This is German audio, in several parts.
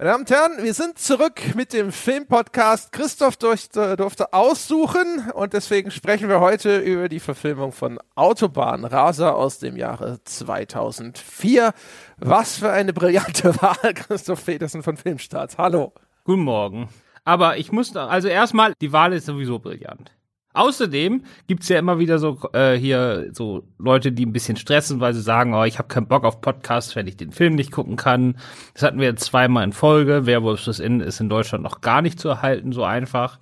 Meine Damen und Herren, wir sind zurück mit dem Filmpodcast. Christoph durfte, durfte aussuchen und deswegen sprechen wir heute über die Verfilmung von Autobahnraser aus dem Jahre 2004. Was für eine brillante Wahl, Christoph Petersen von Filmstarts. Hallo. Guten Morgen. Aber ich muss, also erstmal, die Wahl ist sowieso brillant. Außerdem gibt's ja immer wieder so äh, hier so Leute, die ein bisschen stressen, weil sie sagen, oh, ich habe keinen Bock auf Podcasts, wenn ich den Film nicht gucken kann. Das hatten wir jetzt zweimal in Folge. Werewolf das In ist in Deutschland noch gar nicht zu erhalten, so einfach.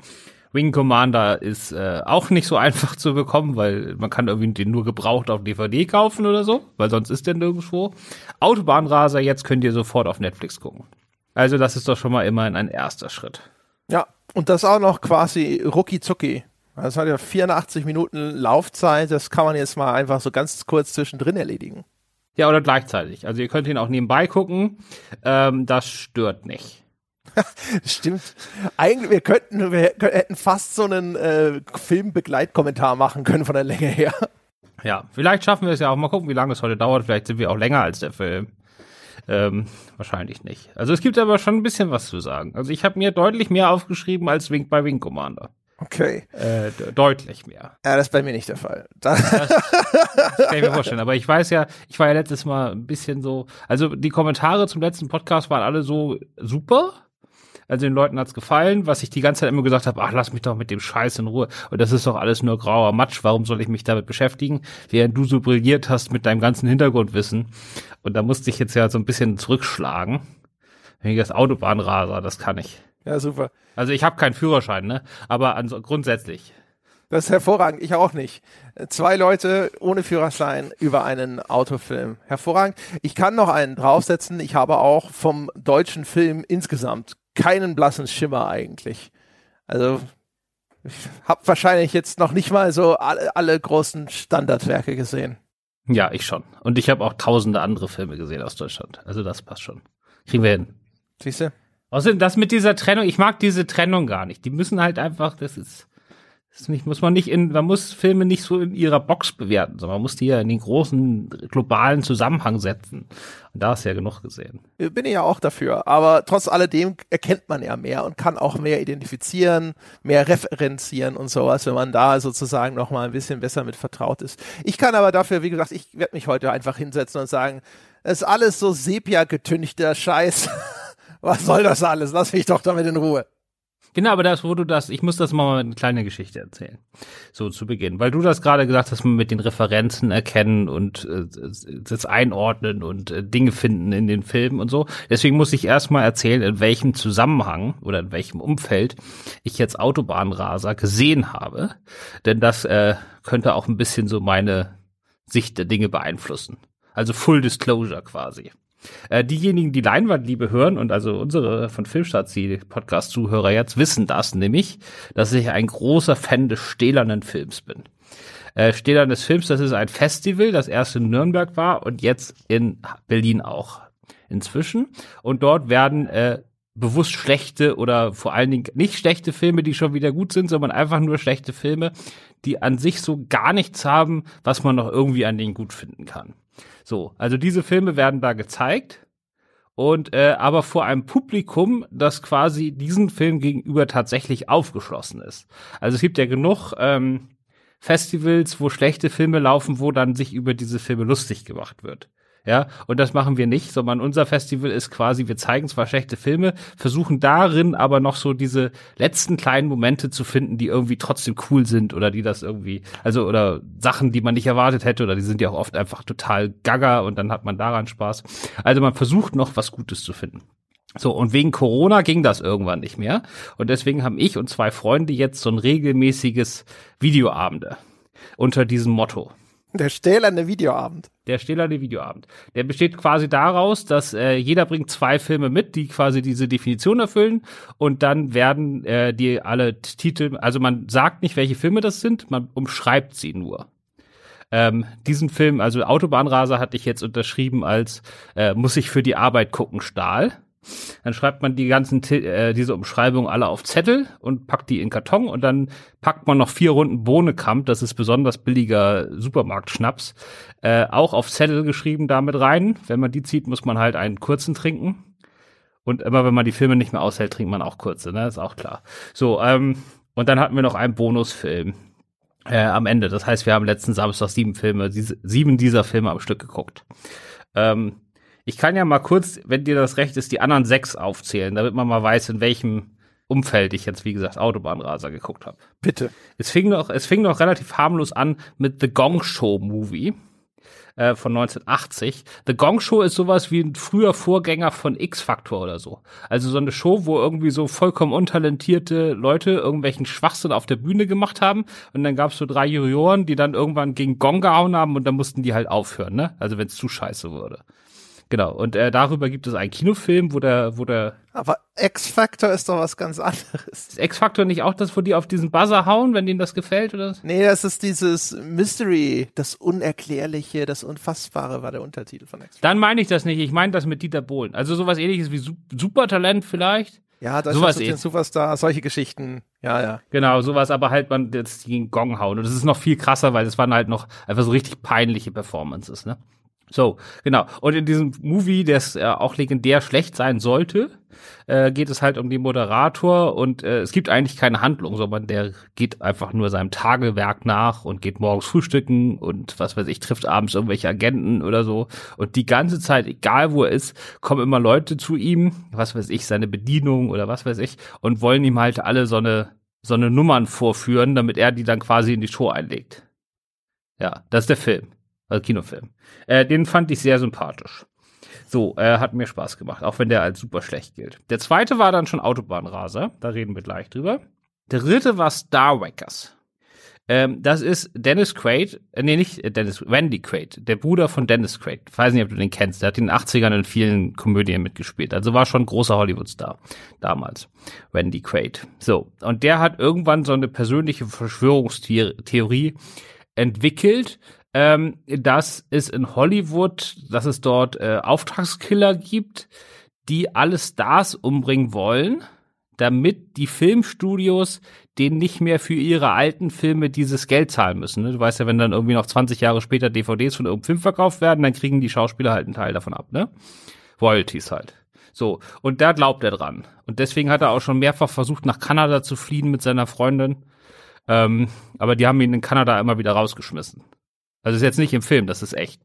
Wing Commander ist äh, auch nicht so einfach zu bekommen, weil man kann irgendwie den nur gebraucht auf DVD kaufen oder so, weil sonst ist der nirgendwo. Autobahnraser, jetzt könnt ihr sofort auf Netflix gucken. Also das ist doch schon mal immerhin ein erster Schritt. Ja, und das auch noch quasi rucki zucki. Das hat ja 84 Minuten Laufzeit, das kann man jetzt mal einfach so ganz kurz zwischendrin erledigen. Ja, oder gleichzeitig. Also ihr könnt ihn auch nebenbei gucken. Ähm, das stört nicht. Stimmt. Eigentlich, wir könnten, wir hätten fast so einen äh, Filmbegleitkommentar machen können von der Länge her. Ja, vielleicht schaffen wir es ja auch. Mal gucken, wie lange es heute dauert. Vielleicht sind wir auch länger als der Film. Ähm, wahrscheinlich nicht. Also es gibt aber schon ein bisschen was zu sagen. Also ich habe mir deutlich mehr aufgeschrieben als Wing bei Wing Commander. Okay. Äh, deutlich mehr. Ja, das ist bei mir nicht der Fall. Das, das kann ich mir vorstellen. Aber ich weiß ja, ich war ja letztes Mal ein bisschen so, also die Kommentare zum letzten Podcast waren alle so super. Also den Leuten hat's gefallen, was ich die ganze Zeit immer gesagt habe, ach, lass mich doch mit dem Scheiß in Ruhe. Und das ist doch alles nur grauer Matsch, warum soll ich mich damit beschäftigen? Während du so brilliert hast mit deinem ganzen Hintergrundwissen. Und da musste ich jetzt ja so ein bisschen zurückschlagen. Wenn ich das Autobahnraser, das kann ich. Ja, super. Also ich habe keinen Führerschein, ne? Aber grundsätzlich. Das ist hervorragend. Ich auch nicht. Zwei Leute ohne Führerschein über einen Autofilm. Hervorragend. Ich kann noch einen draufsetzen. Ich habe auch vom deutschen Film insgesamt keinen blassen Schimmer eigentlich. Also ich habe wahrscheinlich jetzt noch nicht mal so alle, alle großen Standardwerke gesehen. Ja, ich schon. Und ich habe auch tausende andere Filme gesehen aus Deutschland. Also das passt schon. Kriegen wir hin. Siehst du? Außerdem das mit dieser Trennung, ich mag diese Trennung gar nicht. Die müssen halt einfach, das ist, das ist nicht, muss man nicht in, man muss Filme nicht so in ihrer Box bewerten, sondern man muss die ja in den großen globalen Zusammenhang setzen. Und da ist ja genug gesehen. Bin ich ja auch dafür. Aber trotz alledem erkennt man ja mehr und kann auch mehr identifizieren, mehr referenzieren und sowas, wenn man da sozusagen noch mal ein bisschen besser mit vertraut ist. Ich kann aber dafür, wie gesagt, ich werde mich heute einfach hinsetzen und sagen, es ist alles so sepia getünchter Scheiß. Was soll das alles? Lass mich doch damit in Ruhe. Genau, aber das, wo du das, ich muss das mal eine kleine Geschichte erzählen. So zu Beginn. Weil du das gerade gesagt hast, mit den Referenzen erkennen und äh, das einordnen und äh, Dinge finden in den Filmen und so. Deswegen muss ich erstmal erzählen, in welchem Zusammenhang oder in welchem Umfeld ich jetzt Autobahnraser gesehen habe. Denn das äh, könnte auch ein bisschen so meine Sicht der Dinge beeinflussen. Also Full Disclosure quasi. Äh, diejenigen, die Leinwandliebe hören und also unsere von Filmstarts, die Podcast-Zuhörer jetzt wissen das nämlich, dass ich ein großer Fan des stählernen Films bin. Äh, Stählernes Films, das ist ein Festival, das erst in Nürnberg war und jetzt in Berlin auch inzwischen. Und dort werden äh, bewusst schlechte oder vor allen Dingen nicht schlechte Filme, die schon wieder gut sind, sondern einfach nur schlechte Filme, die an sich so gar nichts haben, was man noch irgendwie an denen gut finden kann. So, also diese Filme werden da gezeigt und äh, aber vor einem Publikum, das quasi diesen Film gegenüber tatsächlich aufgeschlossen ist. Also es gibt ja genug ähm, Festivals, wo schlechte Filme laufen, wo dann sich über diese Filme lustig gemacht wird. Ja, und das machen wir nicht, sondern unser Festival ist quasi, wir zeigen zwar schlechte Filme, versuchen darin aber noch so diese letzten kleinen Momente zu finden, die irgendwie trotzdem cool sind oder die das irgendwie, also oder Sachen, die man nicht erwartet hätte oder die sind ja auch oft einfach total gaga und dann hat man daran Spaß. Also man versucht noch was Gutes zu finden. So, und wegen Corona ging das irgendwann nicht mehr. Und deswegen haben ich und zwei Freunde jetzt so ein regelmäßiges Videoabende unter diesem Motto. Der stählerne Videoabend. Der stählerne Videoabend. Der besteht quasi daraus, dass äh, jeder bringt zwei Filme mit, die quasi diese Definition erfüllen und dann werden äh, die alle Titel, also man sagt nicht, welche Filme das sind, man umschreibt sie nur. Ähm, diesen Film, also Autobahnraser hatte ich jetzt unterschrieben als äh, muss ich für die Arbeit gucken, Stahl. Dann schreibt man die ganzen äh, diese Umschreibungen alle auf Zettel und packt die in Karton und dann packt man noch vier Runden Bohnekamp, das ist besonders billiger Supermarktschnaps, äh, auch auf Zettel geschrieben damit rein. Wenn man die zieht, muss man halt einen kurzen trinken. Und immer wenn man die Filme nicht mehr aushält, trinkt man auch kurze, ne? Ist auch klar. So, ähm, und dann hatten wir noch einen Bonusfilm äh, am Ende. Das heißt, wir haben letzten Samstag sieben Filme, sieben dieser Filme am Stück geguckt. Ähm, ich kann ja mal kurz, wenn dir das recht ist, die anderen sechs aufzählen, damit man mal weiß, in welchem Umfeld ich jetzt, wie gesagt, Autobahnraser geguckt habe. Bitte. Es fing noch, es fing noch relativ harmlos an mit The Gong Show Movie äh, von 1980. The Gong Show ist sowas wie ein früher Vorgänger von X-Factor oder so. Also so eine Show, wo irgendwie so vollkommen untalentierte Leute irgendwelchen Schwachsinn auf der Bühne gemacht haben und dann gab es so drei Juroren, die dann irgendwann gegen Gong gehauen haben und dann mussten die halt aufhören, ne? Also wenn es zu scheiße wurde. Genau. Und äh, darüber gibt es einen Kinofilm, wo der, wo der. Aber X-Factor ist doch was ganz anderes. Ist X-Factor nicht auch das, wo die auf diesen Buzzer hauen, wenn denen das gefällt, oder? Nee, das ist dieses Mystery, das Unerklärliche, das Unfassbare war der Untertitel von X-Factor. Dann meine ich das nicht. Ich meine das mit Dieter Bohlen. Also sowas ähnliches wie Su Supertalent vielleicht. Ja, da Sowas ist den eh. Superstar, solche Geschichten. Ja, ja. Genau, sowas, aber halt man jetzt gegen Gong hauen. Und das ist noch viel krasser, weil das waren halt noch einfach so richtig peinliche Performances, ne? So, genau. Und in diesem Movie, der äh, auch legendär schlecht sein sollte, äh, geht es halt um den Moderator und äh, es gibt eigentlich keine Handlung, sondern der geht einfach nur seinem Tagewerk nach und geht morgens frühstücken und was weiß ich, trifft abends irgendwelche Agenten oder so. Und die ganze Zeit, egal wo er ist, kommen immer Leute zu ihm, was weiß ich, seine Bedienung oder was weiß ich, und wollen ihm halt alle so eine, so eine Nummern vorführen, damit er die dann quasi in die Show einlegt. Ja, das ist der Film. Also Kinofilm. Äh, den fand ich sehr sympathisch. So, äh, hat mir Spaß gemacht, auch wenn der als super schlecht gilt. Der zweite war dann schon Autobahnraser, da reden wir gleich drüber. Der dritte war Star Wreckers. Ähm, das ist Dennis Quaid, äh, nee, nicht Dennis, Randy Quaid, der Bruder von Dennis Quaid. Ich weiß nicht, ob du den kennst. Der hat in den 80ern in vielen Komödien mitgespielt. Also war schon großer Hollywood-Star damals. Randy Quaid. So, und der hat irgendwann so eine persönliche Verschwörungstheorie entwickelt, ähm, dass es in Hollywood, dass es dort äh, Auftragskiller gibt, die alle Stars umbringen wollen, damit die Filmstudios denen nicht mehr für ihre alten Filme dieses Geld zahlen müssen. Ne? Du weißt ja, wenn dann irgendwie noch 20 Jahre später DVDs von irgendeinem Film verkauft werden, dann kriegen die Schauspieler halt einen Teil davon ab, ne? Royalties halt. So, und da glaubt er dran. Und deswegen hat er auch schon mehrfach versucht, nach Kanada zu fliehen mit seiner Freundin. Ähm, aber die haben ihn in Kanada immer wieder rausgeschmissen. Also ist jetzt nicht im Film, das ist echt.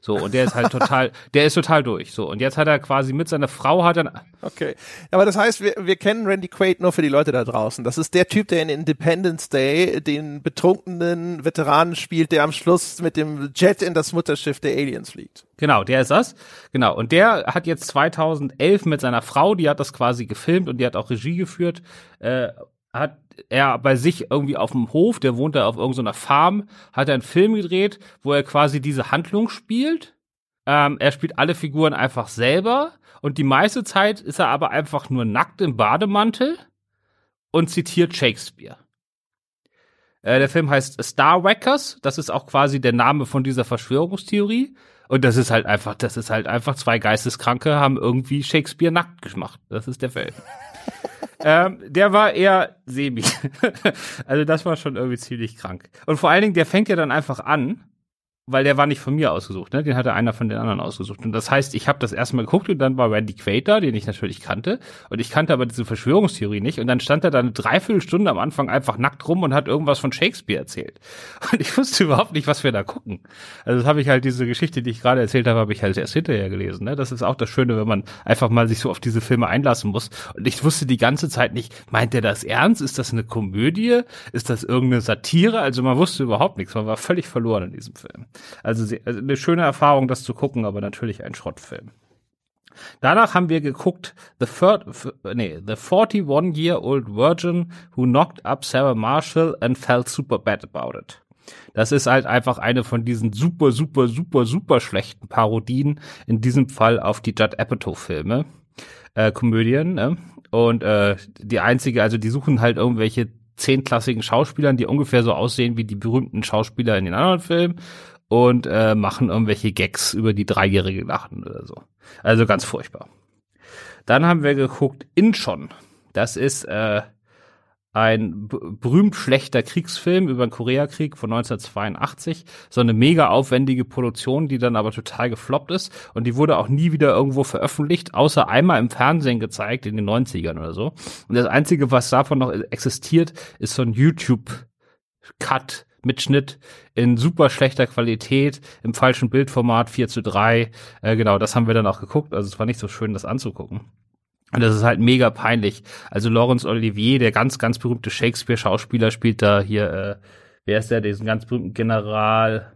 So, und der ist halt total, der ist total durch. So, und jetzt hat er quasi mit seiner Frau hat er. Okay. Aber das heißt, wir, wir kennen Randy Quaid nur für die Leute da draußen. Das ist der Typ, der in Independence Day den betrunkenen Veteranen spielt, der am Schluss mit dem Jet in das Mutterschiff der Aliens fliegt. Genau, der ist das. Genau. Und der hat jetzt 2011 mit seiner Frau, die hat das quasi gefilmt und die hat auch Regie geführt, äh, hat er bei sich irgendwie auf dem Hof, der wohnt da auf irgendeiner Farm, hat er einen Film gedreht, wo er quasi diese Handlung spielt. Ähm, er spielt alle Figuren einfach selber und die meiste Zeit ist er aber einfach nur nackt im Bademantel und zitiert Shakespeare. Äh, der Film heißt Star Wreckers, das ist auch quasi der Name von dieser Verschwörungstheorie. Und das ist halt einfach, das ist halt einfach zwei Geisteskranke haben irgendwie Shakespeare nackt gemacht. Das ist der Film. ähm, der war eher semi. also das war schon irgendwie ziemlich krank. Und vor allen Dingen, der fängt ja dann einfach an, weil der war nicht von mir ausgesucht, ne? Den hatte einer von den anderen ausgesucht. Und das heißt, ich habe das erstmal geguckt und dann war Randy Quaid da, den ich natürlich kannte. Und ich kannte aber diese Verschwörungstheorie nicht. Und dann stand er da eine Dreiviertelstunde am Anfang einfach nackt rum und hat irgendwas von Shakespeare erzählt. Und ich wusste überhaupt nicht, was wir da gucken. Also das habe ich halt, diese Geschichte, die ich gerade erzählt habe, habe ich halt erst hinterher gelesen. Ne? Das ist auch das Schöne, wenn man einfach mal sich so auf diese Filme einlassen muss. Und ich wusste die ganze Zeit nicht, meint der das ernst? Ist das eine Komödie? Ist das irgendeine Satire? Also man wusste überhaupt nichts. Man war völlig verloren in diesem Film. Also, sehr, also eine schöne Erfahrung, das zu gucken, aber natürlich ein Schrottfilm. Danach haben wir geguckt The, third, nee, the 41-Year-Old Virgin Who Knocked Up Sarah Marshall and Felt Super Bad About It. Das ist halt einfach eine von diesen super, super, super, super schlechten Parodien, in diesem Fall auf die Judd Apatow-Filme, äh, Komödien. Ne? Und äh, die einzige, also die suchen halt irgendwelche zehnklassigen Schauspielern, die ungefähr so aussehen wie die berühmten Schauspieler in den anderen Filmen und äh, machen irgendwelche Gags über die dreijährige Lachen oder so. Also ganz furchtbar. Dann haben wir geguckt Inchon. Das ist äh, ein berühmt schlechter Kriegsfilm über den Koreakrieg von 1982. So eine mega aufwendige Produktion, die dann aber total gefloppt ist. Und die wurde auch nie wieder irgendwo veröffentlicht, außer einmal im Fernsehen gezeigt in den 90ern oder so. Und das Einzige, was davon noch existiert, ist so ein YouTube-Cut Mitschnitt in super schlechter Qualität, im falschen Bildformat 4 zu 3. Äh, genau, das haben wir dann auch geguckt. Also es war nicht so schön, das anzugucken. Und das ist halt mega peinlich. Also Laurence Olivier, der ganz, ganz berühmte Shakespeare-Schauspieler, spielt da hier, äh, wer ist der, diesen ganz berühmten General,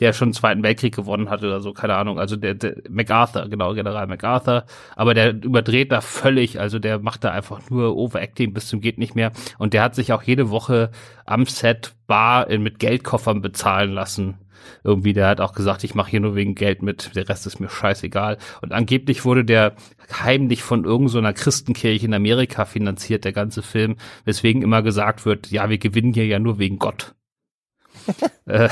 der schon den Zweiten Weltkrieg gewonnen hat oder so, keine Ahnung. Also der, der MacArthur, genau, General MacArthur. Aber der überdreht da völlig, also der macht da einfach nur Overacting bis zum geht nicht mehr. Und der hat sich auch jede Woche am Set bar in, mit Geldkoffern bezahlen lassen. Irgendwie, der hat auch gesagt, ich mache hier nur wegen Geld mit, der Rest ist mir scheißegal. Und angeblich wurde der heimlich von irgendeiner so Christenkirche in Amerika finanziert, der ganze Film, weswegen immer gesagt wird, ja, wir gewinnen hier ja nur wegen Gott. äh,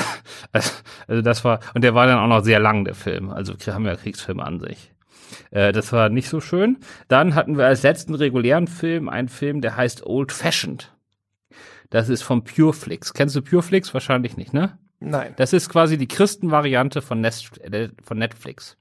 also das war, und der war dann auch noch sehr lang, der Film. Also haben wir Kriegsfilme an sich. Äh, das war nicht so schön. Dann hatten wir als letzten regulären Film einen Film, der heißt Old Fashioned. Das ist von Pureflix. Kennst du Pureflix? Wahrscheinlich nicht, ne? Nein. Das ist quasi die Christenvariante von, Nest, äh, von Netflix.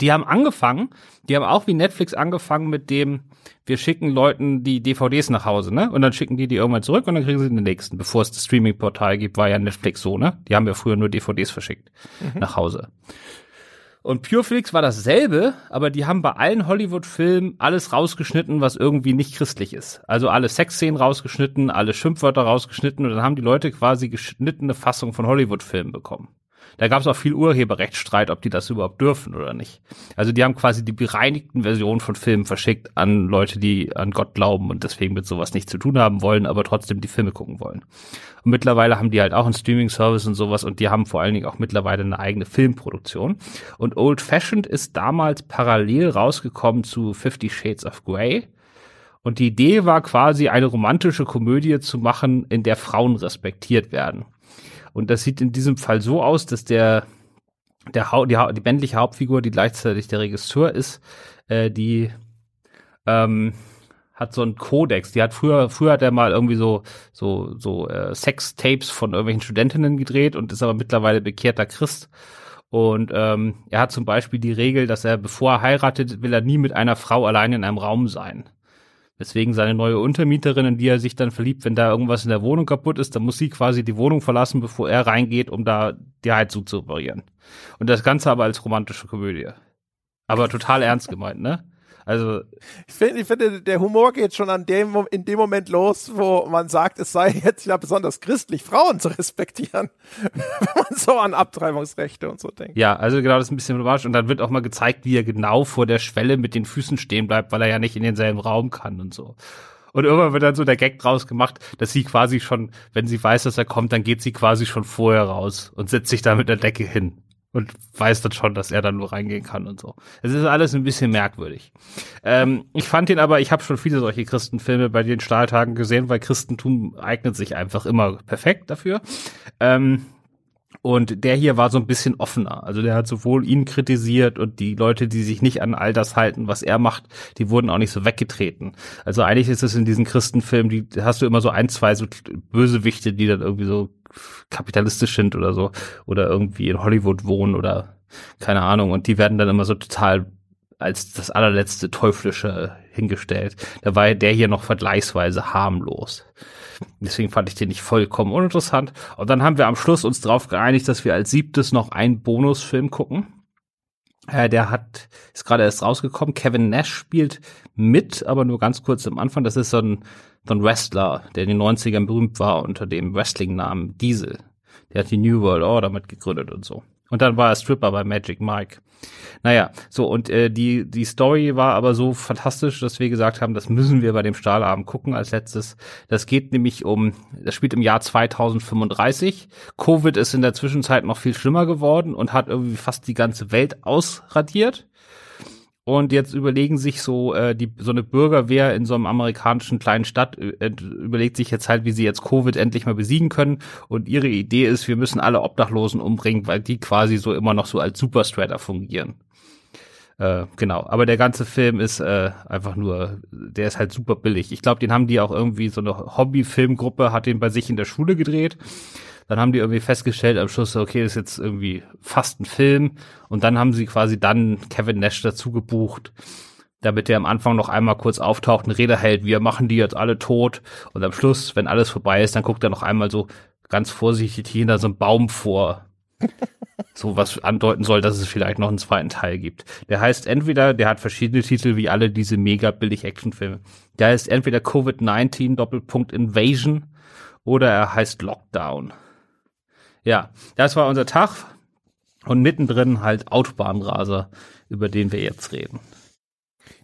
Die haben angefangen, die haben auch wie Netflix angefangen mit dem, wir schicken Leuten die DVDs nach Hause, ne? Und dann schicken die die irgendwann zurück und dann kriegen sie den nächsten. Bevor es das Streaming-Portal gibt, war ja Netflix so, ne? Die haben ja früher nur DVDs verschickt mhm. nach Hause. Und Pureflix war dasselbe, aber die haben bei allen Hollywood-Filmen alles rausgeschnitten, was irgendwie nicht christlich ist. Also alle Sexszenen rausgeschnitten, alle Schimpfwörter rausgeschnitten und dann haben die Leute quasi geschnittene Fassung von Hollywood-Filmen bekommen. Da gab es auch viel Urheberrechtsstreit, ob die das überhaupt dürfen oder nicht. Also die haben quasi die bereinigten Versionen von Filmen verschickt an Leute, die an Gott glauben und deswegen mit sowas nichts zu tun haben wollen, aber trotzdem die Filme gucken wollen. Und mittlerweile haben die halt auch einen Streaming-Service und sowas und die haben vor allen Dingen auch mittlerweile eine eigene Filmproduktion. Und Old Fashioned ist damals parallel rausgekommen zu Fifty Shades of Grey. Und die Idee war quasi eine romantische Komödie zu machen, in der Frauen respektiert werden. Und das sieht in diesem Fall so aus, dass der, der ha die, ha die männliche Hauptfigur, die gleichzeitig der Regisseur ist, äh, die ähm, hat so einen Kodex. Die hat früher, früher hat er mal irgendwie so so so äh, Sex-Tapes von irgendwelchen Studentinnen gedreht und ist aber mittlerweile bekehrter Christ. Und ähm, er hat zum Beispiel die Regel, dass er, bevor er heiratet, will er nie mit einer Frau allein in einem Raum sein. Deswegen seine neue Untermieterin, in die er sich dann verliebt, wenn da irgendwas in der Wohnung kaputt ist, dann muss sie quasi die Wohnung verlassen, bevor er reingeht, um da die Heizung zu reparieren. Und das Ganze aber als romantische Komödie. Aber total ernst gemeint, ne? Also ich finde, ich finde, der Humor geht schon an dem in dem Moment los, wo man sagt, es sei jetzt ja besonders christlich, Frauen zu respektieren, wenn man so an Abtreibungsrechte und so denkt. Ja, also genau, das ist ein bisschen problematisch und dann wird auch mal gezeigt, wie er genau vor der Schwelle mit den Füßen stehen bleibt, weil er ja nicht in denselben Raum kann und so. Und irgendwann wird dann so der Gag draus gemacht, dass sie quasi schon, wenn sie weiß, dass er kommt, dann geht sie quasi schon vorher raus und setzt sich da mit der Decke hin und weiß dann schon, dass er dann nur reingehen kann und so. Es ist alles ein bisschen merkwürdig. Ähm, ich fand ihn aber, ich habe schon viele solche Christenfilme bei den Stahltagen gesehen, weil Christentum eignet sich einfach immer perfekt dafür. Ähm, und der hier war so ein bisschen offener. Also der hat sowohl ihn kritisiert und die Leute, die sich nicht an all das halten, was er macht, die wurden auch nicht so weggetreten. Also eigentlich ist es in diesen Christenfilmen, die hast du immer so ein, zwei so Bösewichte, die dann irgendwie so kapitalistisch sind oder so oder irgendwie in Hollywood wohnen oder keine Ahnung und die werden dann immer so total als das allerletzte Teuflische hingestellt. Da war der hier noch vergleichsweise harmlos. Deswegen fand ich den nicht vollkommen uninteressant. Und dann haben wir am Schluss uns darauf geeinigt, dass wir als siebtes noch einen Bonusfilm gucken. Äh, der hat, ist gerade erst rausgekommen. Kevin Nash spielt mit, aber nur ganz kurz am Anfang. Das ist so ein ein Wrestler, der in den 90ern berühmt war unter dem Wrestling-Namen Diesel. Der hat die New World Order mitgegründet und so. Und dann war er Stripper bei Magic Mike. Naja, so und äh, die die Story war aber so fantastisch, dass wir gesagt haben, das müssen wir bei dem Stahlabend gucken als letztes. Das geht nämlich um, das spielt im Jahr 2035. Covid ist in der Zwischenzeit noch viel schlimmer geworden und hat irgendwie fast die ganze Welt ausradiert. Und jetzt überlegen sich so äh, die so eine Bürgerwehr in so einem amerikanischen kleinen Stadt äh, überlegt sich jetzt halt, wie sie jetzt Covid endlich mal besiegen können. Und ihre Idee ist, wir müssen alle Obdachlosen umbringen, weil die quasi so immer noch so als Superstrader fungieren. Äh, genau, aber der ganze Film ist äh, einfach nur, der ist halt super billig. Ich glaube, den haben die auch irgendwie so eine Hobby-Filmgruppe, hat den bei sich in der Schule gedreht. Dann haben die irgendwie festgestellt am Schluss, okay, das ist jetzt irgendwie fast ein Film. Und dann haben sie quasi dann Kevin Nash dazu gebucht, damit der am Anfang noch einmal kurz auftaucht, eine Rede hält, wir machen die jetzt alle tot. Und am Schluss, wenn alles vorbei ist, dann guckt er noch einmal so ganz vorsichtig hinter so einem Baum vor. so was andeuten soll, dass es vielleicht noch einen zweiten Teil gibt. Der heißt entweder, der hat verschiedene Titel wie alle diese mega billig Actionfilme. Der heißt entweder Covid-19 Doppelpunkt Invasion oder er heißt Lockdown. Ja, das war unser Tag und mittendrin halt Autobahnraser, über den wir jetzt reden.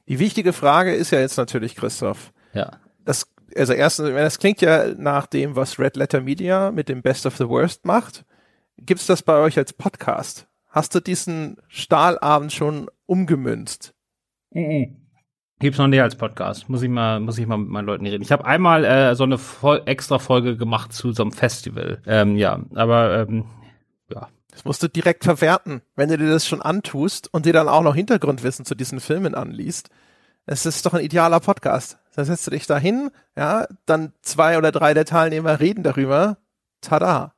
Die wichtige Frage ist ja jetzt natürlich, Christoph. Ja. Das, also erstens, das klingt ja nach dem, was Red Letter Media mit dem Best of the Worst macht. Gibt's das bei euch als Podcast? Hast du diesen Stahlabend schon umgemünzt? Mhm. Gibt's noch nicht als Podcast. Muss ich mal, muss ich mal mit meinen Leuten reden. Ich habe einmal äh, so eine Vol extra Folge gemacht zu so einem Festival. Ähm, ja, aber ähm, ja. Das musst du direkt verwerten, wenn du dir das schon antust und dir dann auch noch Hintergrundwissen zu diesen Filmen anliest. Es ist doch ein idealer Podcast. Da setzt du dich da hin, ja, dann zwei oder drei der Teilnehmer reden darüber. Tada.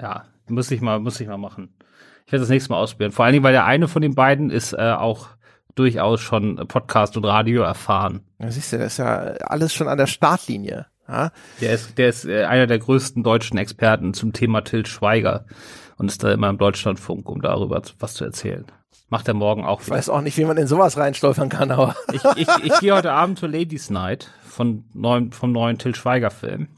Ja, muss ich mal, muss ich mal machen. Ich werde das nächste Mal ausprobieren. Vor allen Dingen, weil der eine von den beiden ist äh, auch durchaus schon Podcast und Radio erfahren. Ja, siehst du, das ist ja alles schon an der Startlinie. Ja? Der ist, der ist äh, einer der größten deutschen Experten zum Thema Til Schweiger und ist da immer im Deutschlandfunk, um darüber was zu erzählen. Macht er morgen auch wieder. Ich weiß auch nicht, wie man in sowas reinstolpern kann, aber. ich, ich, ich gehe heute Abend zur Ladies Night von neuen, vom neuen Til Schweiger Film.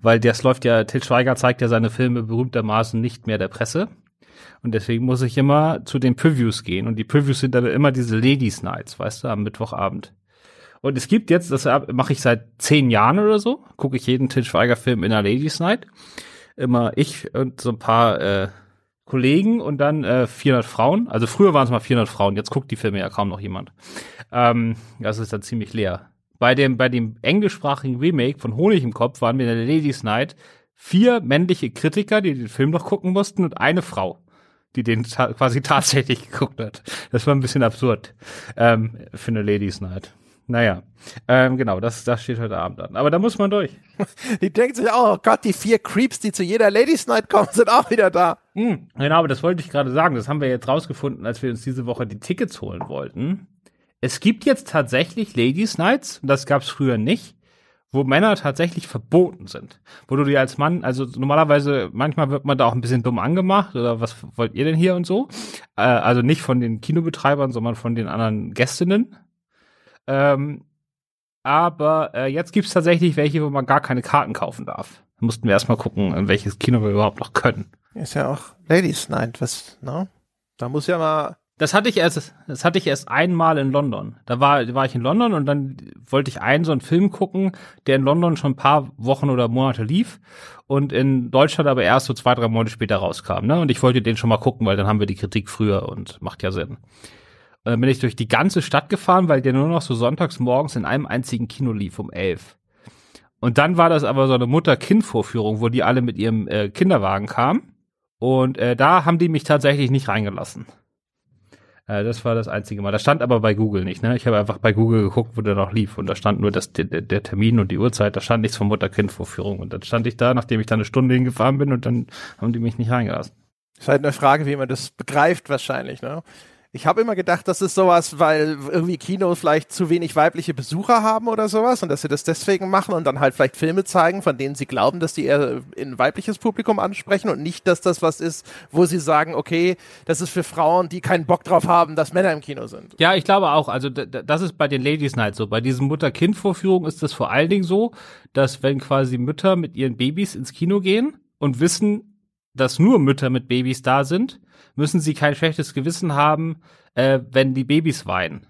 Weil das läuft ja, Til Schweiger zeigt ja seine Filme berühmtermaßen nicht mehr der Presse. Und deswegen muss ich immer zu den Previews gehen. Und die Previews sind dann immer diese Ladies Nights, weißt du, am Mittwochabend. Und es gibt jetzt, das mache ich seit zehn Jahren oder so, gucke ich jeden Til Schweiger Film in der Ladies Night. Immer ich und so ein paar äh, Kollegen und dann äh, 400 Frauen. Also früher waren es mal 400 Frauen, jetzt guckt die Filme ja kaum noch jemand. Ähm, das ist dann ziemlich leer. Bei dem, bei dem englischsprachigen Remake von Honig im Kopf waren wir in der Ladies Night vier männliche Kritiker, die den Film noch gucken mussten und eine Frau die den ta quasi tatsächlich geguckt hat. Das war ein bisschen absurd ähm, für eine Ladies Night. Naja, ähm, genau, das, das steht heute Abend an. Aber da muss man durch. Die denkt sich auch, oh Gott, die vier Creeps, die zu jeder Ladies Night kommen, sind auch wieder da. Mhm, genau, aber das wollte ich gerade sagen. Das haben wir jetzt rausgefunden, als wir uns diese Woche die Tickets holen wollten. Es gibt jetzt tatsächlich Ladies Nights, und das gab es früher nicht wo Männer tatsächlich verboten sind. Wo du dir als Mann, also normalerweise, manchmal wird man da auch ein bisschen dumm angemacht oder was wollt ihr denn hier und so? Äh, also nicht von den Kinobetreibern, sondern von den anderen Gästinnen. Ähm, aber äh, jetzt gibt's tatsächlich welche, wo man gar keine Karten kaufen darf. Da mussten wir erstmal gucken, welches Kino wir überhaupt noch können. Ist ja auch Ladies Night, was, ne? Da muss ja mal das hatte ich erst, das hatte ich erst einmal in London. Da war, war ich in London und dann wollte ich einen so einen Film gucken, der in London schon ein paar Wochen oder Monate lief und in Deutschland aber erst so zwei, drei Monate später rauskam. Ne? Und ich wollte den schon mal gucken, weil dann haben wir die Kritik früher und macht ja Sinn. Und dann bin ich durch die ganze Stadt gefahren, weil der nur noch so sonntags morgens in einem einzigen Kino lief um elf. Und dann war das aber so eine Mutter-Kind-Vorführung, wo die alle mit ihrem äh, Kinderwagen kamen. Und äh, da haben die mich tatsächlich nicht reingelassen. Äh, das war das einzige Mal. Das stand aber bei Google nicht. Ne? Ich habe einfach bei Google geguckt, wo der noch lief. Und da stand nur das, der, der Termin und die Uhrzeit. Da stand nichts von Mutter-Kind-Vorführung. Und dann stand ich da, nachdem ich da eine Stunde hingefahren bin und dann haben die mich nicht reingelassen. Ist halt eine Frage, wie man das begreift wahrscheinlich. Ne? Ich habe immer gedacht, das ist sowas, weil irgendwie Kinos vielleicht zu wenig weibliche Besucher haben oder sowas und dass sie das deswegen machen und dann halt vielleicht Filme zeigen, von denen sie glauben, dass die eher ein weibliches Publikum ansprechen und nicht, dass das was ist, wo sie sagen, okay, das ist für Frauen, die keinen Bock drauf haben, dass Männer im Kino sind. Ja, ich glaube auch. Also das ist bei den Ladies Night so. Bei diesen Mutter-Kind-Vorführungen ist das vor allen Dingen so, dass wenn quasi Mütter mit ihren Babys ins Kino gehen und wissen, dass nur Mütter mit Babys da sind, müssen sie kein schlechtes Gewissen haben, äh, wenn die Babys weinen.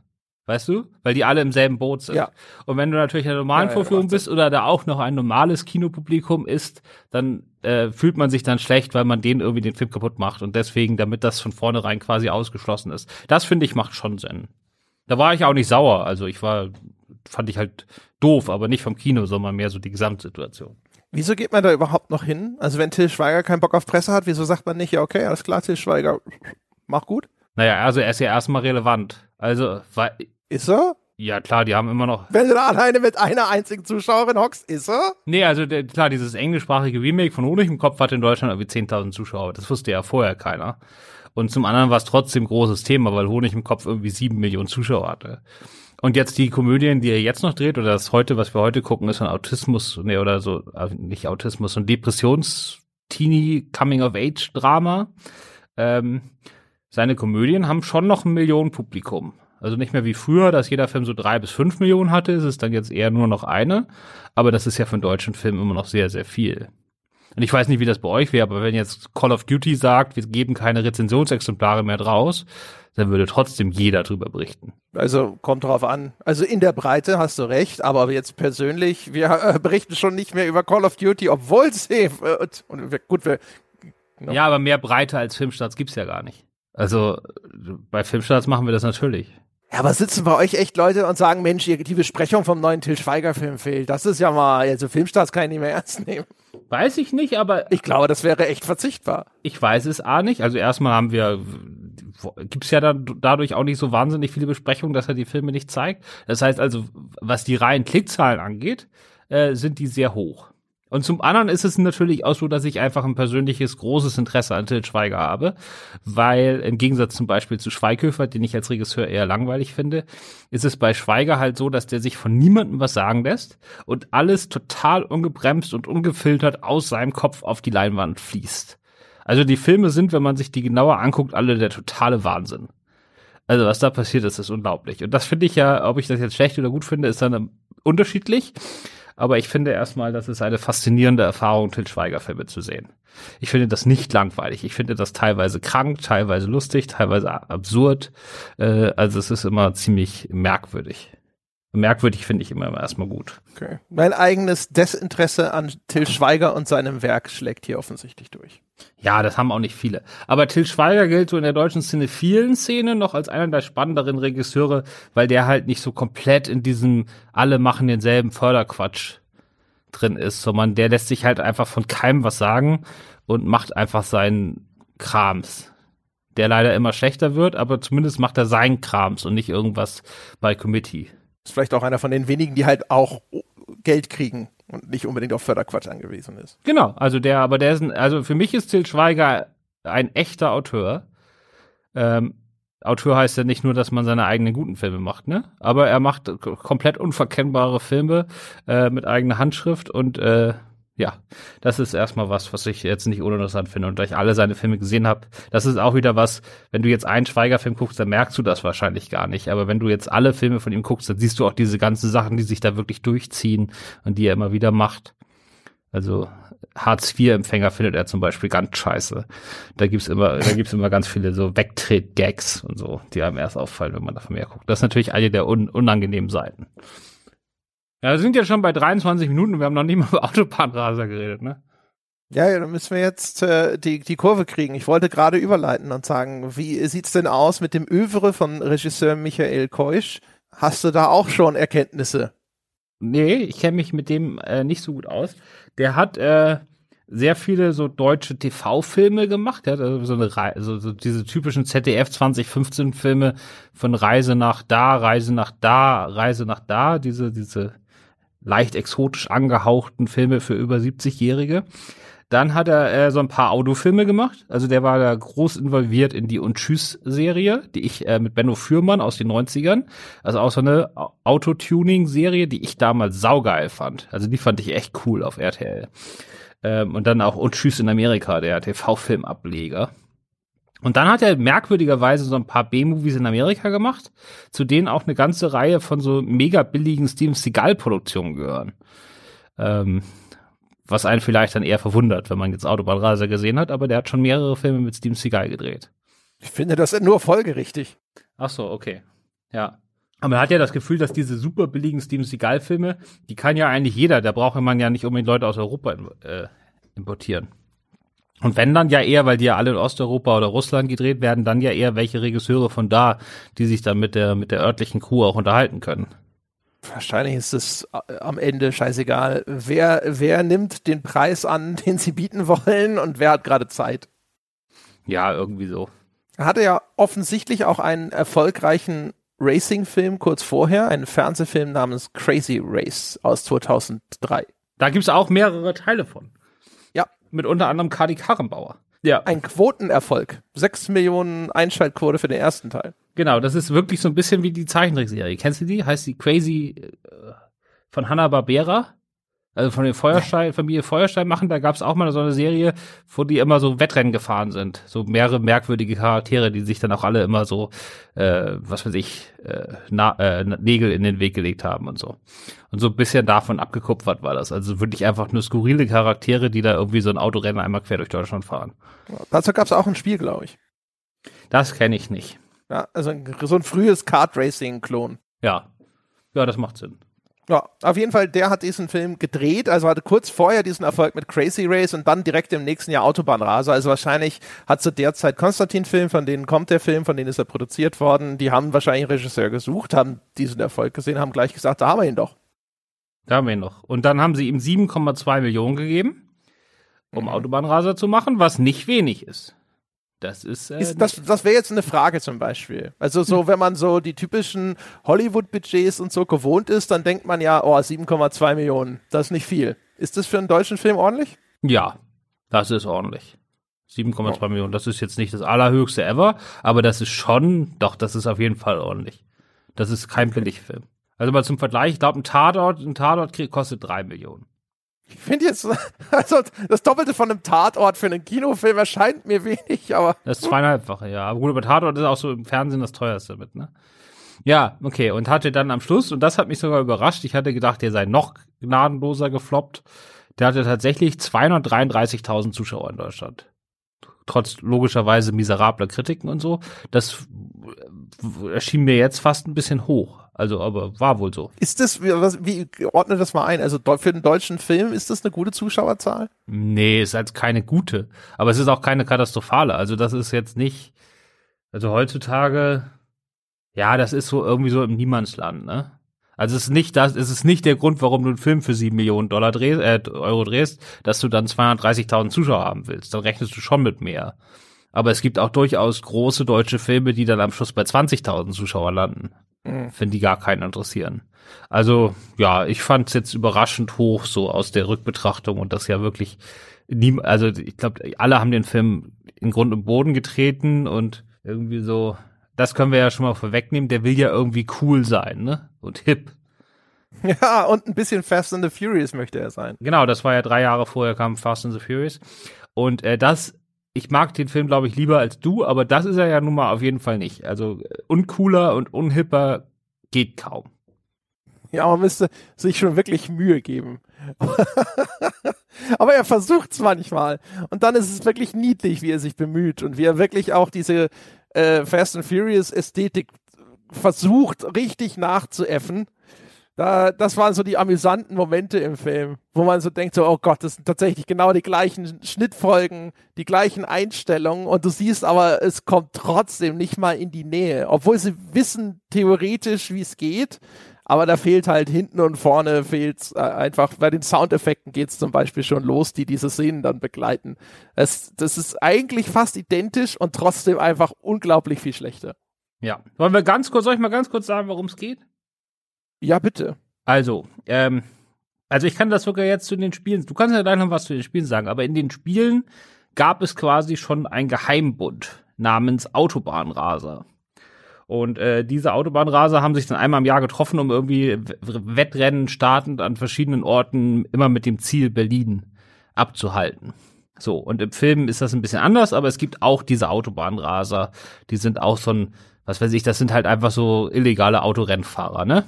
Weißt du? Weil die alle im selben Boot sind. Ja. Und wenn du natürlich in einer normalen ja, Vorführung bist oder da auch noch ein normales Kinopublikum ist, dann äh, fühlt man sich dann schlecht, weil man denen irgendwie den Film kaputt macht. Und deswegen, damit das von vornherein quasi ausgeschlossen ist. Das finde ich macht schon Sinn. Da war ich auch nicht sauer. Also ich war, fand ich halt doof, aber nicht vom Kino, sondern mehr so die Gesamtsituation. Wieso geht man da überhaupt noch hin? Also wenn Till Schweiger keinen Bock auf Presse hat, wieso sagt man nicht, ja okay, alles klar, Till Schweiger, mach gut? Naja, also er ist ja erstmal relevant. Also, weil, Ist er? ja klar, die haben immer noch. Wenn du da alleine mit einer einzigen Zuschauerin hockst, ist er? Nee, also der, klar, dieses englischsprachige Remake von Honig im Kopf hat in Deutschland irgendwie 10.000 Zuschauer. Das wusste ja vorher keiner. Und zum anderen war es trotzdem großes Thema, weil Honig im Kopf irgendwie sieben Millionen Zuschauer hatte. Und jetzt die Komödien, die er jetzt noch dreht, oder das heute, was wir heute gucken, ist ein Autismus, nee, oder so, äh, nicht Autismus, so ein Depressions-Teenie-Coming-of-Age-Drama. Ähm, seine Komödien haben schon noch ein Millionenpublikum. Also nicht mehr wie früher, dass jeder Film so drei bis fünf Millionen hatte, ist es dann jetzt eher nur noch eine. Aber das ist ja für einen deutschen Film immer noch sehr, sehr viel. Und ich weiß nicht, wie das bei euch wäre, aber wenn jetzt Call of Duty sagt, wir geben keine Rezensionsexemplare mehr draus, dann würde trotzdem jeder drüber berichten. Also kommt drauf an. Also in der Breite hast du recht, aber jetzt persönlich, wir äh, berichten schon nicht mehr über Call of Duty, obwohl sie äh, und wir, gut, wir Ja, ja aber mehr Breite als Filmstarts gibt's ja gar nicht. Also bei Filmstarts machen wir das natürlich. Ja, aber sitzen bei euch echt Leute und sagen, Mensch, die Besprechung vom neuen Till Schweiger Film fehlt. Das ist ja mal, also Filmstarts kann ich nicht mehr ernst nehmen. Weiß ich nicht, aber ich glaube, das wäre echt verzichtbar. Ich weiß es A nicht. Also erstmal haben wir, gibt's ja dann dadurch auch nicht so wahnsinnig viele Besprechungen, dass er die Filme nicht zeigt. Das heißt also, was die reinen Klickzahlen angeht, äh, sind die sehr hoch. Und zum anderen ist es natürlich auch so, dass ich einfach ein persönliches großes Interesse an Til Schweiger habe, weil im Gegensatz zum Beispiel zu Schweighöfer, den ich als Regisseur eher langweilig finde, ist es bei Schweiger halt so, dass der sich von niemandem was sagen lässt und alles total ungebremst und ungefiltert aus seinem Kopf auf die Leinwand fließt. Also die Filme sind, wenn man sich die genauer anguckt, alle der totale Wahnsinn. Also was da passiert ist, ist unglaublich. Und das finde ich ja, ob ich das jetzt schlecht oder gut finde, ist dann unterschiedlich. Aber ich finde erstmal, das ist eine faszinierende Erfahrung, Til Schweiger-Filme zu sehen. Ich finde das nicht langweilig. Ich finde das teilweise krank, teilweise lustig, teilweise absurd. Äh, also es ist immer ziemlich merkwürdig. Merkwürdig finde ich immer erstmal gut. Okay. Mein eigenes Desinteresse an Till Schweiger und seinem Werk schlägt hier offensichtlich durch. Ja, das haben auch nicht viele. Aber Till Schweiger gilt so in der deutschen Szene vielen Szenen noch als einer der spannenderen Regisseure, weil der halt nicht so komplett in diesem alle machen denselben Förderquatsch drin ist, sondern der lässt sich halt einfach von keinem was sagen und macht einfach seinen Krams. Der leider immer schlechter wird, aber zumindest macht er seinen Krams und nicht irgendwas bei Committee. Ist vielleicht auch einer von den wenigen, die halt auch Geld kriegen und nicht unbedingt auf Förderquatsch angewiesen ist. Genau, also der, aber der ist, ein, also für mich ist Til Schweiger ein echter Autor. Ähm, Autor heißt ja nicht nur, dass man seine eigenen guten Filme macht, ne? Aber er macht komplett unverkennbare Filme äh, mit eigener Handschrift und äh, ja, das ist erstmal was, was ich jetzt nicht uninteressant finde. Und da ich alle seine Filme gesehen habe, das ist auch wieder was, wenn du jetzt einen Schweiger-Film guckst, dann merkst du das wahrscheinlich gar nicht. Aber wenn du jetzt alle Filme von ihm guckst, dann siehst du auch diese ganzen Sachen, die sich da wirklich durchziehen und die er immer wieder macht. Also Hartz-IV-Empfänger findet er zum Beispiel ganz scheiße. Da gibt's immer, da gibt's immer ganz viele so Wegtret-Gags und so, die einem erst auffallen, wenn man davon mehr guckt. Das ist natürlich eine der un unangenehmen Seiten. Ja, wir sind ja schon bei 23 Minuten und wir haben noch nicht mal über Autobahnraser geredet, ne? Ja, ja, dann müssen wir jetzt äh, die, die Kurve kriegen. Ich wollte gerade überleiten und sagen, wie sieht's denn aus mit dem Övre von Regisseur Michael Keusch? Hast du da auch schon Erkenntnisse? Nee, ich kenne mich mit dem äh, nicht so gut aus. Der hat äh, sehr viele so deutsche TV-Filme gemacht. Der hat also so eine Re so, so diese typischen ZDF 2015 Filme von Reise nach da, Reise nach da, Reise nach da, diese diese leicht exotisch angehauchten Filme für über 70-Jährige. Dann hat er äh, so ein paar Autofilme gemacht. Also der war da groß involviert in die Und Tschüss-Serie, die ich äh, mit Benno Fürmann aus den 90ern. Also auch so eine Autotuning-Serie, die ich damals saugeil fand. Also die fand ich echt cool auf RTL. Ähm, und dann auch Und Tschüss in Amerika, der TV-Filmableger. Und dann hat er merkwürdigerweise so ein paar B-Movies in Amerika gemacht, zu denen auch eine ganze Reihe von so mega billigen Steven Seagal-Produktionen gehören. Ähm, was einen vielleicht dann eher verwundert, wenn man jetzt Autobahnreiser gesehen hat, aber der hat schon mehrere Filme mit Steven Seagal gedreht. Ich finde das nur folgerichtig. Ach so, okay. Ja. Aber man hat ja das Gefühl, dass diese super billigen Steven Seagal-Filme, die kann ja eigentlich jeder, da braucht man ja nicht unbedingt Leute aus Europa äh, importieren. Und wenn dann ja eher, weil die ja alle in Osteuropa oder Russland gedreht werden, dann ja eher welche Regisseure von da, die sich dann mit der, mit der örtlichen Crew auch unterhalten können. Wahrscheinlich ist es äh, am Ende scheißegal, wer, wer nimmt den Preis an, den sie bieten wollen und wer hat gerade Zeit. Ja, irgendwie so. Er hatte ja offensichtlich auch einen erfolgreichen Racing-Film kurz vorher, einen Fernsehfilm namens Crazy Race aus 2003. Da gibt's auch mehrere Teile von. Mit unter anderem Kadi Karrenbauer. Ja. Ein Quotenerfolg. Sechs Millionen Einschaltquote für den ersten Teil. Genau, das ist wirklich so ein bisschen wie die Zeichentrickserie. Kennst du die? Heißt die Crazy äh, von Hanna-Barbera? Also von der Feuerstein, Familie Feuerstein machen, da gab's auch mal so eine Serie, wo die immer so Wettrennen gefahren sind. So mehrere merkwürdige Charaktere, die sich dann auch alle immer so, äh, was weiß ich, äh, na, äh, Nägel in den Weg gelegt haben und so. Und so ein bisschen davon abgekupfert war das. Also wirklich einfach nur skurrile Charaktere, die da irgendwie so ein Autorennen einmal quer durch Deutschland fahren. Dazu gab's auch ein Spiel, glaube ich. Das kenne ich nicht. Ja, also so ein frühes Kart-Racing-Klon. Ja. Ja, das macht Sinn. Ja, auf jeden Fall, der hat diesen Film gedreht, also hatte kurz vorher diesen Erfolg mit Crazy Race und dann direkt im nächsten Jahr Autobahnraser. Also wahrscheinlich hat zu der Zeit Konstantin Film, von denen kommt der Film, von denen ist er produziert worden. Die haben wahrscheinlich einen Regisseur gesucht, haben diesen Erfolg gesehen, haben gleich gesagt, da haben wir ihn doch. Da haben wir ihn noch. Und dann haben sie ihm 7,2 Millionen gegeben, um Mhm. Autobahnraser zu machen, was nicht wenig ist. Das ist, äh, Ist, das das wäre jetzt eine Frage zum Beispiel. Also so, wenn man so die typischen Hollywood-Budgets und so gewohnt ist, dann denkt man ja, oh, 7,2 Millionen, das ist nicht viel. Ist das für einen deutschen Film ordentlich? ja, das ist ordentlich. 7,2 Millionen, das ist jetzt nicht das allerhöchste ever, aber das ist schon, doch, das ist auf jeden Fall ordentlich. Das ist kein Billigfilm. Also mal zum Vergleich, ich glaube, ein Tatort, ein Tatort kostet 3 Millionen. Ich finde jetzt, also das Doppelte von einem Tatort für einen Kinofilm erscheint mir wenig, aber Das zweieinhalbfache, ja. Aber gut, aber Tatort ist auch so im Fernsehen das teuerste mit, ne? Ja, okay. Und hatte dann am Schluss, und das hat mich sogar überrascht, ich hatte gedacht, der sei noch gnadenloser gefloppt. Der hatte tatsächlich 233.000 Zuschauer in Deutschland. Trotz logischerweise miserabler Kritiken und so. Das äh, erschien mir jetzt fast ein bisschen hoch. Also, aber war wohl so. ist das, wie, was, wie ordne das mal ein? Also für den deutschen Film ist das eine gute Zuschauerzahl? Nee, ist halt keine gute. Aber es ist auch keine katastrophale. Also das ist jetzt nicht, also heutzutage, ja, das ist so irgendwie so im Niemandsland, ne? Also es ist nicht das, es ist nicht der Grund, warum du einen Film für sieben Millionen Dollar drehst, äh, Euro drehst, dass du dann 230.000 Zuschauer haben willst. Dann rechnest du schon mit mehr. Aber es gibt auch durchaus große deutsche Filme, die dann am Schluss bei 20.000 Zuschauer landen. Mhm. Wenn die gar keinen interessieren. Also, ja, ich fand es jetzt überraschend hoch, so aus der Rückbetrachtung und das ja wirklich nie, also ich glaube, alle haben den Film in Grund und Boden getreten und irgendwie so, das können wir ja schon mal vorwegnehmen, der will ja irgendwie cool sein, ne? Und hip. Ja, und ein bisschen Fast and the Furious möchte er sein. Genau, das war ja drei Jahre vorher kam Fast and the Furious. Und äh, das, ich mag den Film, glaube ich, lieber als du, aber das ist er ja nun mal auf jeden Fall nicht. Also äh, uncooler und unhipper geht kaum. Ja, man müsste sich schon wirklich Mühe geben. Aber er versucht es manchmal. Und dann ist es wirklich niedlich, wie er sich bemüht und wie er wirklich auch diese äh, Fast and Furious Ästhetik versucht, richtig nachzuäffen. Da, das waren so die amüsanten Momente im Film, wo man so denkt, so, oh Gott, das sind tatsächlich genau die gleichen Schnittfolgen, die gleichen Einstellungen und du siehst aber, es kommt trotzdem nicht mal in die Nähe, obwohl sie wissen theoretisch, wie es geht, aber da fehlt halt hinten und vorne fehlt's äh, einfach, bei den Soundeffekten geht's zum Beispiel schon los, die diese Szenen dann begleiten. Es, das ist eigentlich fast identisch und trotzdem einfach unglaublich viel schlechter. Ja. Wollen wir ganz kurz, soll ich mal ganz kurz sagen, worum es geht? Ja, bitte. Also, ähm, also ich kann das sogar jetzt zu den Spielen, du kannst ja gleich noch was zu den Spielen sagen, aber in den Spielen gab es quasi schon ein Geheimbund namens Autobahnraser. Und äh, diese Autobahnraser haben sich dann einmal im Jahr getroffen, um irgendwie Wettrennen startend an verschiedenen Orten immer mit dem Ziel Berlin abzuhalten. So, und im Film ist das ein bisschen anders, aber es gibt auch diese Autobahnraser, die sind auch so ein, was weiß ich, das sind halt einfach so illegale Autorennfahrer, ne?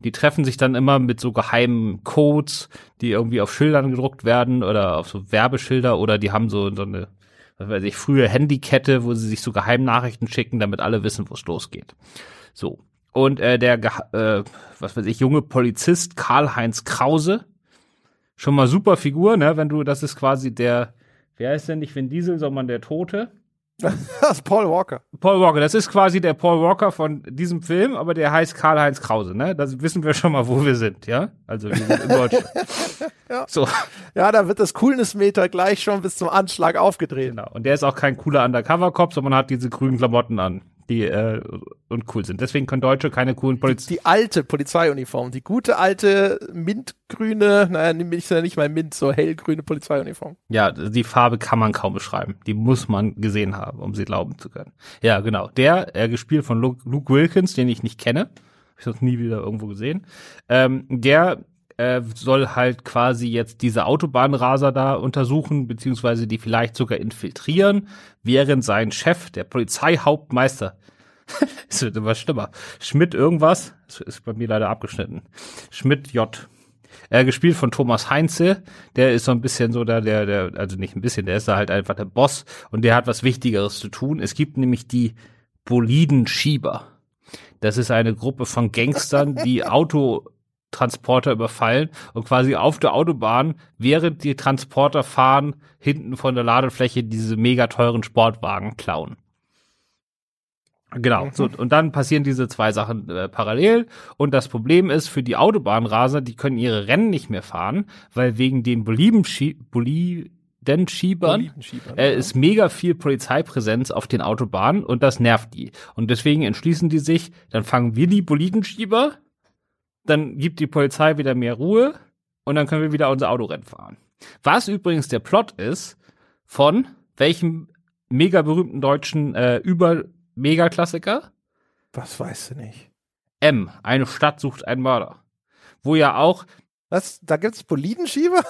Die treffen sich dann immer mit so geheimen Codes, die irgendwie auf Schildern gedruckt werden oder auf so Werbeschilder oder die haben so, so eine, was weiß ich, frühe Handykette, wo sie sich so Geheimnachrichten schicken, damit alle wissen, wo es losgeht. So. Und äh, der, äh, was weiß ich, junge Polizist Karl-Heinz Krause, schon mal super Figur, ne? Wenn du, das ist quasi der, wer heißt denn nicht Vin Diesel, sondern der Tote? Das ist Paul Walker. Paul Walker, das ist quasi der Paul Walker von diesem Film, aber der heißt Karl-Heinz Krause, ne? Da wissen wir schon mal, wo wir sind, ja? Also wir sind in Deutschland. Ja. So, Ja, da wird das Coolness-Meter gleich schon bis zum Anschlag aufgedreht. genau. Und der ist auch kein cooler Undercover-Cop, sondern hat diese grünen Klamotten an. Die äh, und cool sind. Deswegen können Deutsche keine coolen Polizei. Die, die, alte Polizeiuniform, die gute alte mintgrüne, naja, nicht, nicht mal mint, so hellgrüne Polizeiuniform. Ja, die Farbe kann man kaum beschreiben. Die muss man gesehen haben, um sie glauben zu können. Ja, genau. Der, äh, gespielt von Luke, Luke Wilkins, den ich nicht kenne, habe ich noch nie wieder irgendwo gesehen. Ähm, der äh, soll halt quasi jetzt diese Autobahnraser da untersuchen, beziehungsweise die vielleicht sogar infiltrieren, während sein Chef, der Polizeihauptmeister, es wird immer schlimmer, Schmidt irgendwas, das ist bei mir leider abgeschnitten, Schmidt J. Äh, gespielt von Thomas Heinze, der ist so ein bisschen so da, der, der, also nicht ein bisschen, der ist da halt einfach der Boss und der hat was Wichtigeres zu tun. Es gibt nämlich die Bolidenschieber. Das ist eine Gruppe von Gangstern, die Auto Transporter überfallen und quasi auf der Autobahn, während die Transporter fahren, hinten von der Ladefläche diese mega teuren Sportwagen klauen. Genau, mhm. so, und dann passieren diese zwei Sachen äh, parallel. Und das Problem ist für die Autobahnraser, die können ihre Rennen nicht mehr fahren, weil wegen den Bolidenschiebern äh, ist mega viel Polizeipräsenz auf den Autobahnen und das nervt die. Und deswegen entschließen die sich, dann fangen wir die Bolidenschieber dann gibt die Polizei wieder mehr Ruhe und dann können wir wieder unser Autorennen fahren. Was übrigens der Plot ist von welchem mega berühmten deutschen äh, Über-Megaklassiker? Was weißt du nicht? M, eine Stadt sucht einen Mörder. Wo ja auch. Was? Da gibt's Bolidenschieber?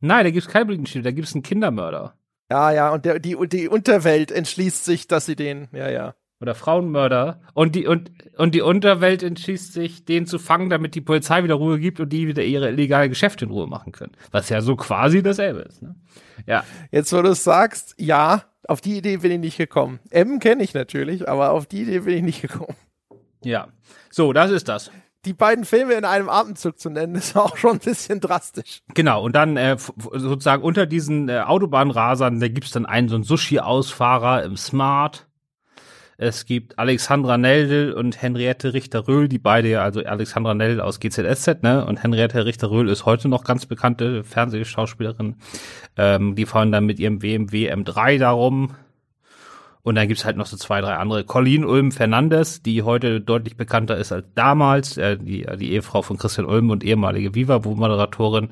Nein, da gibt's keinen Bolidenschieber, da gibt's einen Kindermörder. Ja, ja, und der, die, die Unterwelt entschließt sich, dass sie den, ja, ja oder Frauenmörder und die und und die Unterwelt entschließt sich, den zu fangen, damit die Polizei wieder Ruhe gibt und die wieder ihre illegale Geschäfte in Ruhe machen können. Was ja so quasi dasselbe ist. Ne? Ja. Jetzt, wo du es sagst, ja, auf die Idee bin ich nicht gekommen. M kenne ich natürlich, aber auf die Idee bin ich nicht gekommen. Ja. So, das ist das. Die beiden Filme in einem Atemzug zu nennen, ist auch schon ein bisschen drastisch. Genau, und dann äh, sozusagen unter diesen äh, Autobahnrasern, da gibt's dann einen so einen Sushi-Ausfahrer im Smart es gibt Alexandra Neldl und Henriette Richter-Röhl, die beide ja, also Alexandra Neldl aus GZSZ, ne, und Henriette Richter-Röhl ist heute noch ganz bekannte Fernsehschauspielerin. Ähm, die fahren dann mit ihrem BMW M3 darum. Und dann gibt's halt noch so zwei, drei andere. Colleen Ulm Fernandes, die heute deutlich bekannter ist als damals, äh, die, die Ehefrau von Christian Ulm und ehemalige Viva-Moderatorin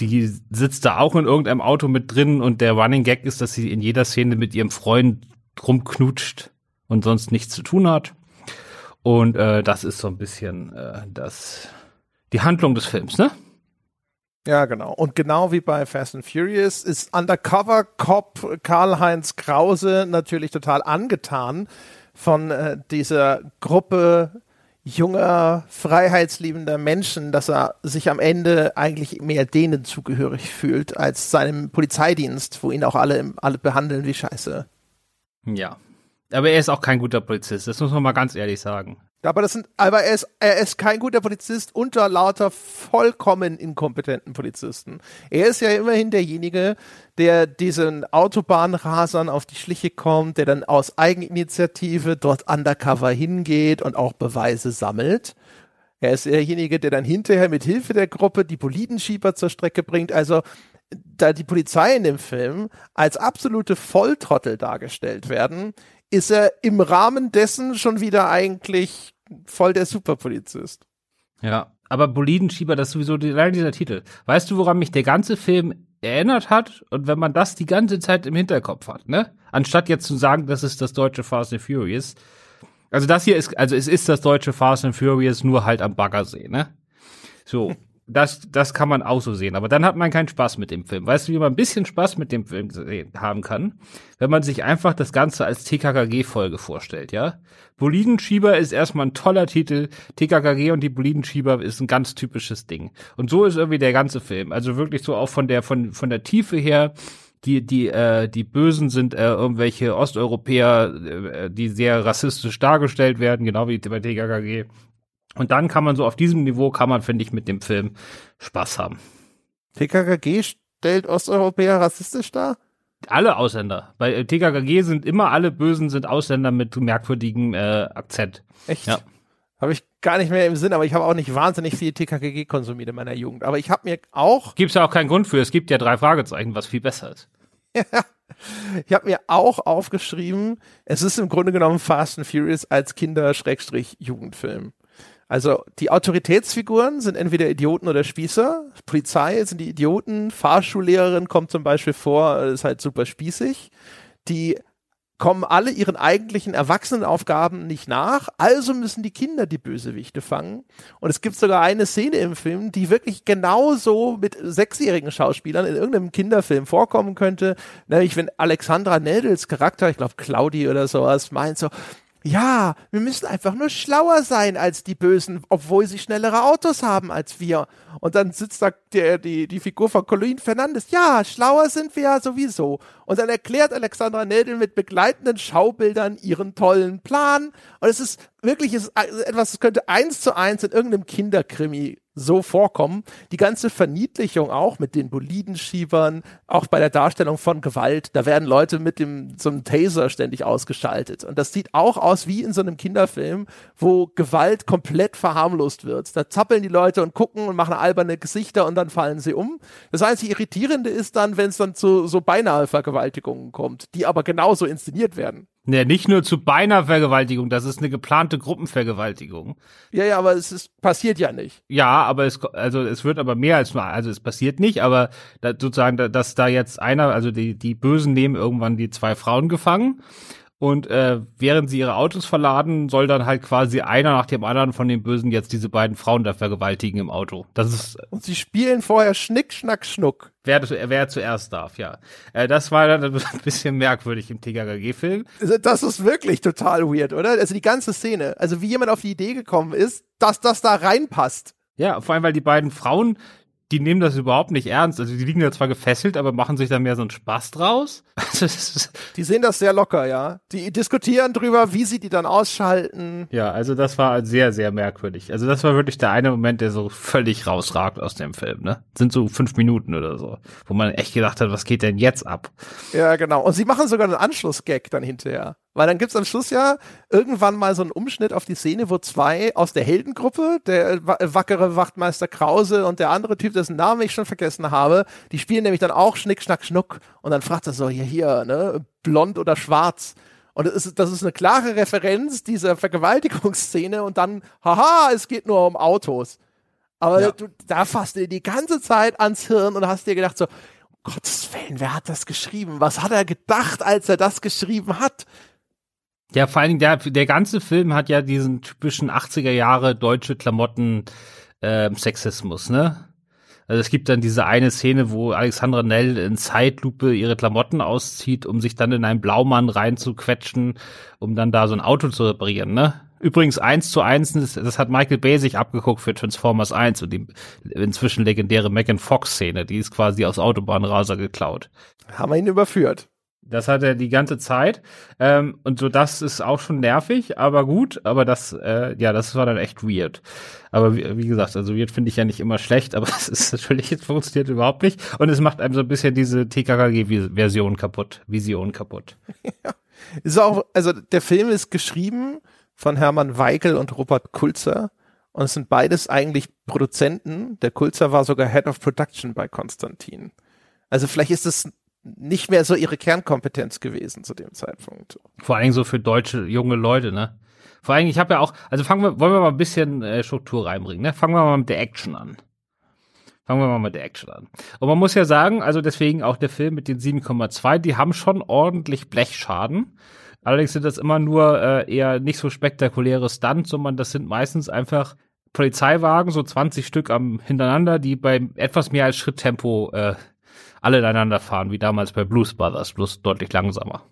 die sitzt da auch in irgendeinem Auto mit drin und der Running Gag ist, dass sie in jeder Szene mit ihrem Freund rumknutscht und sonst nichts zu tun hat. Und äh, das ist so ein bisschen äh, das die Handlung des Films, ne? Ja, genau. Und genau wie bei Fast and Furious ist Undercover Cop Karl-Heinz Krause natürlich total angetan von äh, dieser Gruppe junger, freiheitsliebender Menschen, dass er sich am Ende eigentlich mehr denen zugehörig fühlt als seinem Polizeidienst, wo ihn auch alle, alle behandeln wie Scheiße. Ja, aber er ist auch kein guter Polizist, das muss man mal ganz ehrlich sagen. Aber das sind, aber er ist, er ist kein guter Polizist unter lauter vollkommen inkompetenten Polizisten. Er ist ja immerhin derjenige, der diesen Autobahnrasern auf die Schliche kommt, der dann aus Eigeninitiative dort undercover hingeht und auch Beweise sammelt. Er ist derjenige, der dann hinterher mit Hilfe der Gruppe die Polidenschieber zur Strecke bringt. Also da die Polizei in dem Film als absolute Volltrottel dargestellt werden, ist er im Rahmen dessen schon wieder eigentlich voll der Superpolizist. Ja, aber Bolidenschieber, das ist sowieso allein dieser Titel. Weißt du, woran mich der ganze Film erinnert hat? Und wenn man das die ganze Zeit im Hinterkopf hat, ne? Anstatt jetzt zu sagen, das ist das deutsche Fast and Furious. Also das hier ist, also es ist das deutsche Fast and Furious nur halt am Baggersee, ne? So das, das kann man auch so sehen. Aber dann hat man keinen Spaß mit dem Film. Weißt du, wie man ein bisschen Spaß mit dem Film haben kann? Wenn man sich einfach das Ganze als TKKG-Folge vorstellt, ja? Bolidenschieber ist erstmal ein toller Titel. TKKG und die Bolidenschieber ist ein ganz typisches Ding. Und so ist irgendwie der ganze Film. Also wirklich so auch von der, von, von der Tiefe her. Die, die, äh, die Bösen sind äh, irgendwelche Osteuropäer, äh, die sehr rassistisch dargestellt werden, genau wie bei TKKG. Und dann kann man so auf diesem Niveau, kann man, finde ich, mit dem Film Spaß haben. TKKG stellt Osteuropäer rassistisch dar? Alle Ausländer. Bei TKKG sind immer alle Bösen sind Ausländer mit merkwürdigem äh, Akzent. Echt? Ja. Habe ich gar nicht mehr im Sinn, aber ich habe auch nicht wahnsinnig viel TKKG konsumiert in meiner Jugend. Aber ich habe mir auch. Gibt's ja auch keinen Grund für. Es gibt ja drei Fragezeichen, was viel besser ist. Ja. Ich habe mir auch aufgeschrieben, es ist im Grunde genommen Fast and Furious als Kinder-Jugendfilm. Also die Autoritätsfiguren sind entweder Idioten oder Spießer. Polizei sind die Idioten. Fahrschullehrerin kommt zum Beispiel vor, ist halt super spießig. Die kommen alle ihren eigentlichen Erwachsenenaufgaben nicht nach, also müssen die Kinder die Bösewichte fangen. Und es gibt sogar eine Szene im Film, die wirklich genauso mit sechsjährigen Schauspielern in irgendeinem Kinderfilm vorkommen könnte, nämlich wenn Alexandra Neldels Charakter, ich glaube Claudi oder sowas, meint so, ja, wir müssen einfach nur schlauer sein als die Bösen, obwohl sie schnellere Autos haben als wir. Und dann sitzt da der, die, die Figur von Colin Fernandes. Ja, schlauer sind wir ja sowieso. Und dann erklärt Alexandra Nedel mit begleitenden Schaubildern ihren tollen Plan. Und es ist wirklich ist etwas, das könnte eins zu eins in irgendeinem Kinderkrimi so vorkommen. Die ganze Verniedlichung auch mit den Bolidenschiebern, auch bei der Darstellung von Gewalt, da werden Leute mit dem so einem Taser ständig ausgeschaltet. Und das sieht auch aus wie in so einem Kinderfilm, wo Gewalt komplett verharmlost wird. Da zappeln die Leute und gucken und machen alberne Gesichter und dann fallen sie um. Das einzige Irritierende ist dann, wenn es dann zu so beinahe Vergewaltigungen kommt, die aber genauso inszeniert werden. Ja, nicht nur zu beinahe Vergewaltigung, das ist eine geplante Gruppenvergewaltigung. Ja, ja, aber es ist, passiert ja nicht. Ja, aber es, also es wird aber mehr als nur, also es passiert nicht, aber da, sozusagen, dass da jetzt einer, also die, die Bösen nehmen irgendwann die zwei Frauen gefangen und äh, während sie ihre Autos verladen, soll dann halt quasi einer nach dem anderen von den Bösen jetzt diese beiden Frauen da vergewaltigen im Auto. Das ist und sie spielen vorher Schnick, Schnack, Schnuck. Wer, wer zuerst darf, ja. Äh, das war dann ein bisschen merkwürdig im TKKG-Film. Also, das ist wirklich total weird, oder? Also die ganze Szene. Also wie jemand auf die Idee gekommen ist, dass das da reinpasst. Ja, vor allem, weil die beiden Frauen die nehmen das überhaupt nicht ernst. Also die liegen ja zwar gefesselt, aber machen sich da mehr so einen Spaß draus. die sehen das sehr locker, ja. Die diskutieren drüber, wie sie die dann ausschalten. Ja, also das war sehr, sehr merkwürdig. Also das war wirklich der eine Moment, der so völlig rausragt aus dem Film, ne? Sind so fünf Minuten oder so, wo man echt gedacht hat, was geht denn jetzt ab? Ja, genau. Und sie machen sogar einen Anschlussgag dann hinterher. Weil dann gibt's am Schluss ja irgendwann mal so einen Umschnitt auf die Szene, wo zwei aus der Heldengruppe, der wackere Wachtmeister Krause und der andere Typ, dessen Namen ich schon vergessen habe, die spielen nämlich dann auch Schnick, Schnack, Schnuck. Und dann fragt er so, hier, hier, ne, blond oder schwarz. Und das ist, das ist eine klare Referenz dieser Vergewaltigungsszene und dann, haha, es geht nur um Autos. Aber ja. du, da fasst dir die ganze Zeit ans Hirn und hast dir gedacht so, Gottes Willen, wer hat das geschrieben? Was hat er gedacht, als er das geschrieben hat? Ja, vor allen Dingen der, der ganze Film hat ja diesen typischen 80er Jahre deutsche Klamotten äh, Sexismus, ne? Also es gibt dann diese eine Szene, wo Alexandra Nell in Zeitlupe ihre Klamotten auszieht, um sich dann in einen Blaumann reinzuquetschen, um dann da so ein Auto zu reparieren, ne? Übrigens eins zu eins, das, hat Michael Bay sich abgeguckt für Transformers 1 und die inzwischen legendäre Megan Fox Szene, die ist quasi aus Autobahnraser geklaut. Haben wir ihn überführt. Das hat er die ganze Zeit. Ähm, und so, das ist auch schon nervig, aber gut. Aber das, äh, ja, das war dann echt weird. Aber wie, wie gesagt, also weird finde ich ja nicht immer schlecht, aber es ist natürlich, es funktioniert überhaupt nicht. Und es macht einem so ein bisschen diese TKKG-Version kaputt, Vision kaputt. Ja. Ist auch, also der Film ist geschrieben von Hermann Weigel und Robert Kulzer. Und es sind beides eigentlich Produzenten. Der Kulzer war sogar Head of Production bei Konstantin. Also vielleicht ist es nicht mehr so ihre Kernkompetenz gewesen zu dem Zeitpunkt. Vor allem so für deutsche junge Leute, ne? Vor allem, ich habe ja auch, also fangen wir, wollen wir mal ein bisschen äh, Struktur reinbringen, ne? Fangen wir mal mit der Action an. Fangen wir mal mit der Action an. Und man muss ja sagen, also deswegen auch der Film mit den 7,2, die haben schon ordentlich Blechschaden. Allerdings sind das immer nur äh, eher nicht so spektakuläre Stunts, sondern das sind meistens einfach Polizeiwagen, so 20 Stück am hintereinander, die bei etwas mehr als Schritttempo äh, alle ineinander fahren, wie damals bei Blues Brothers, bloß deutlich langsamer.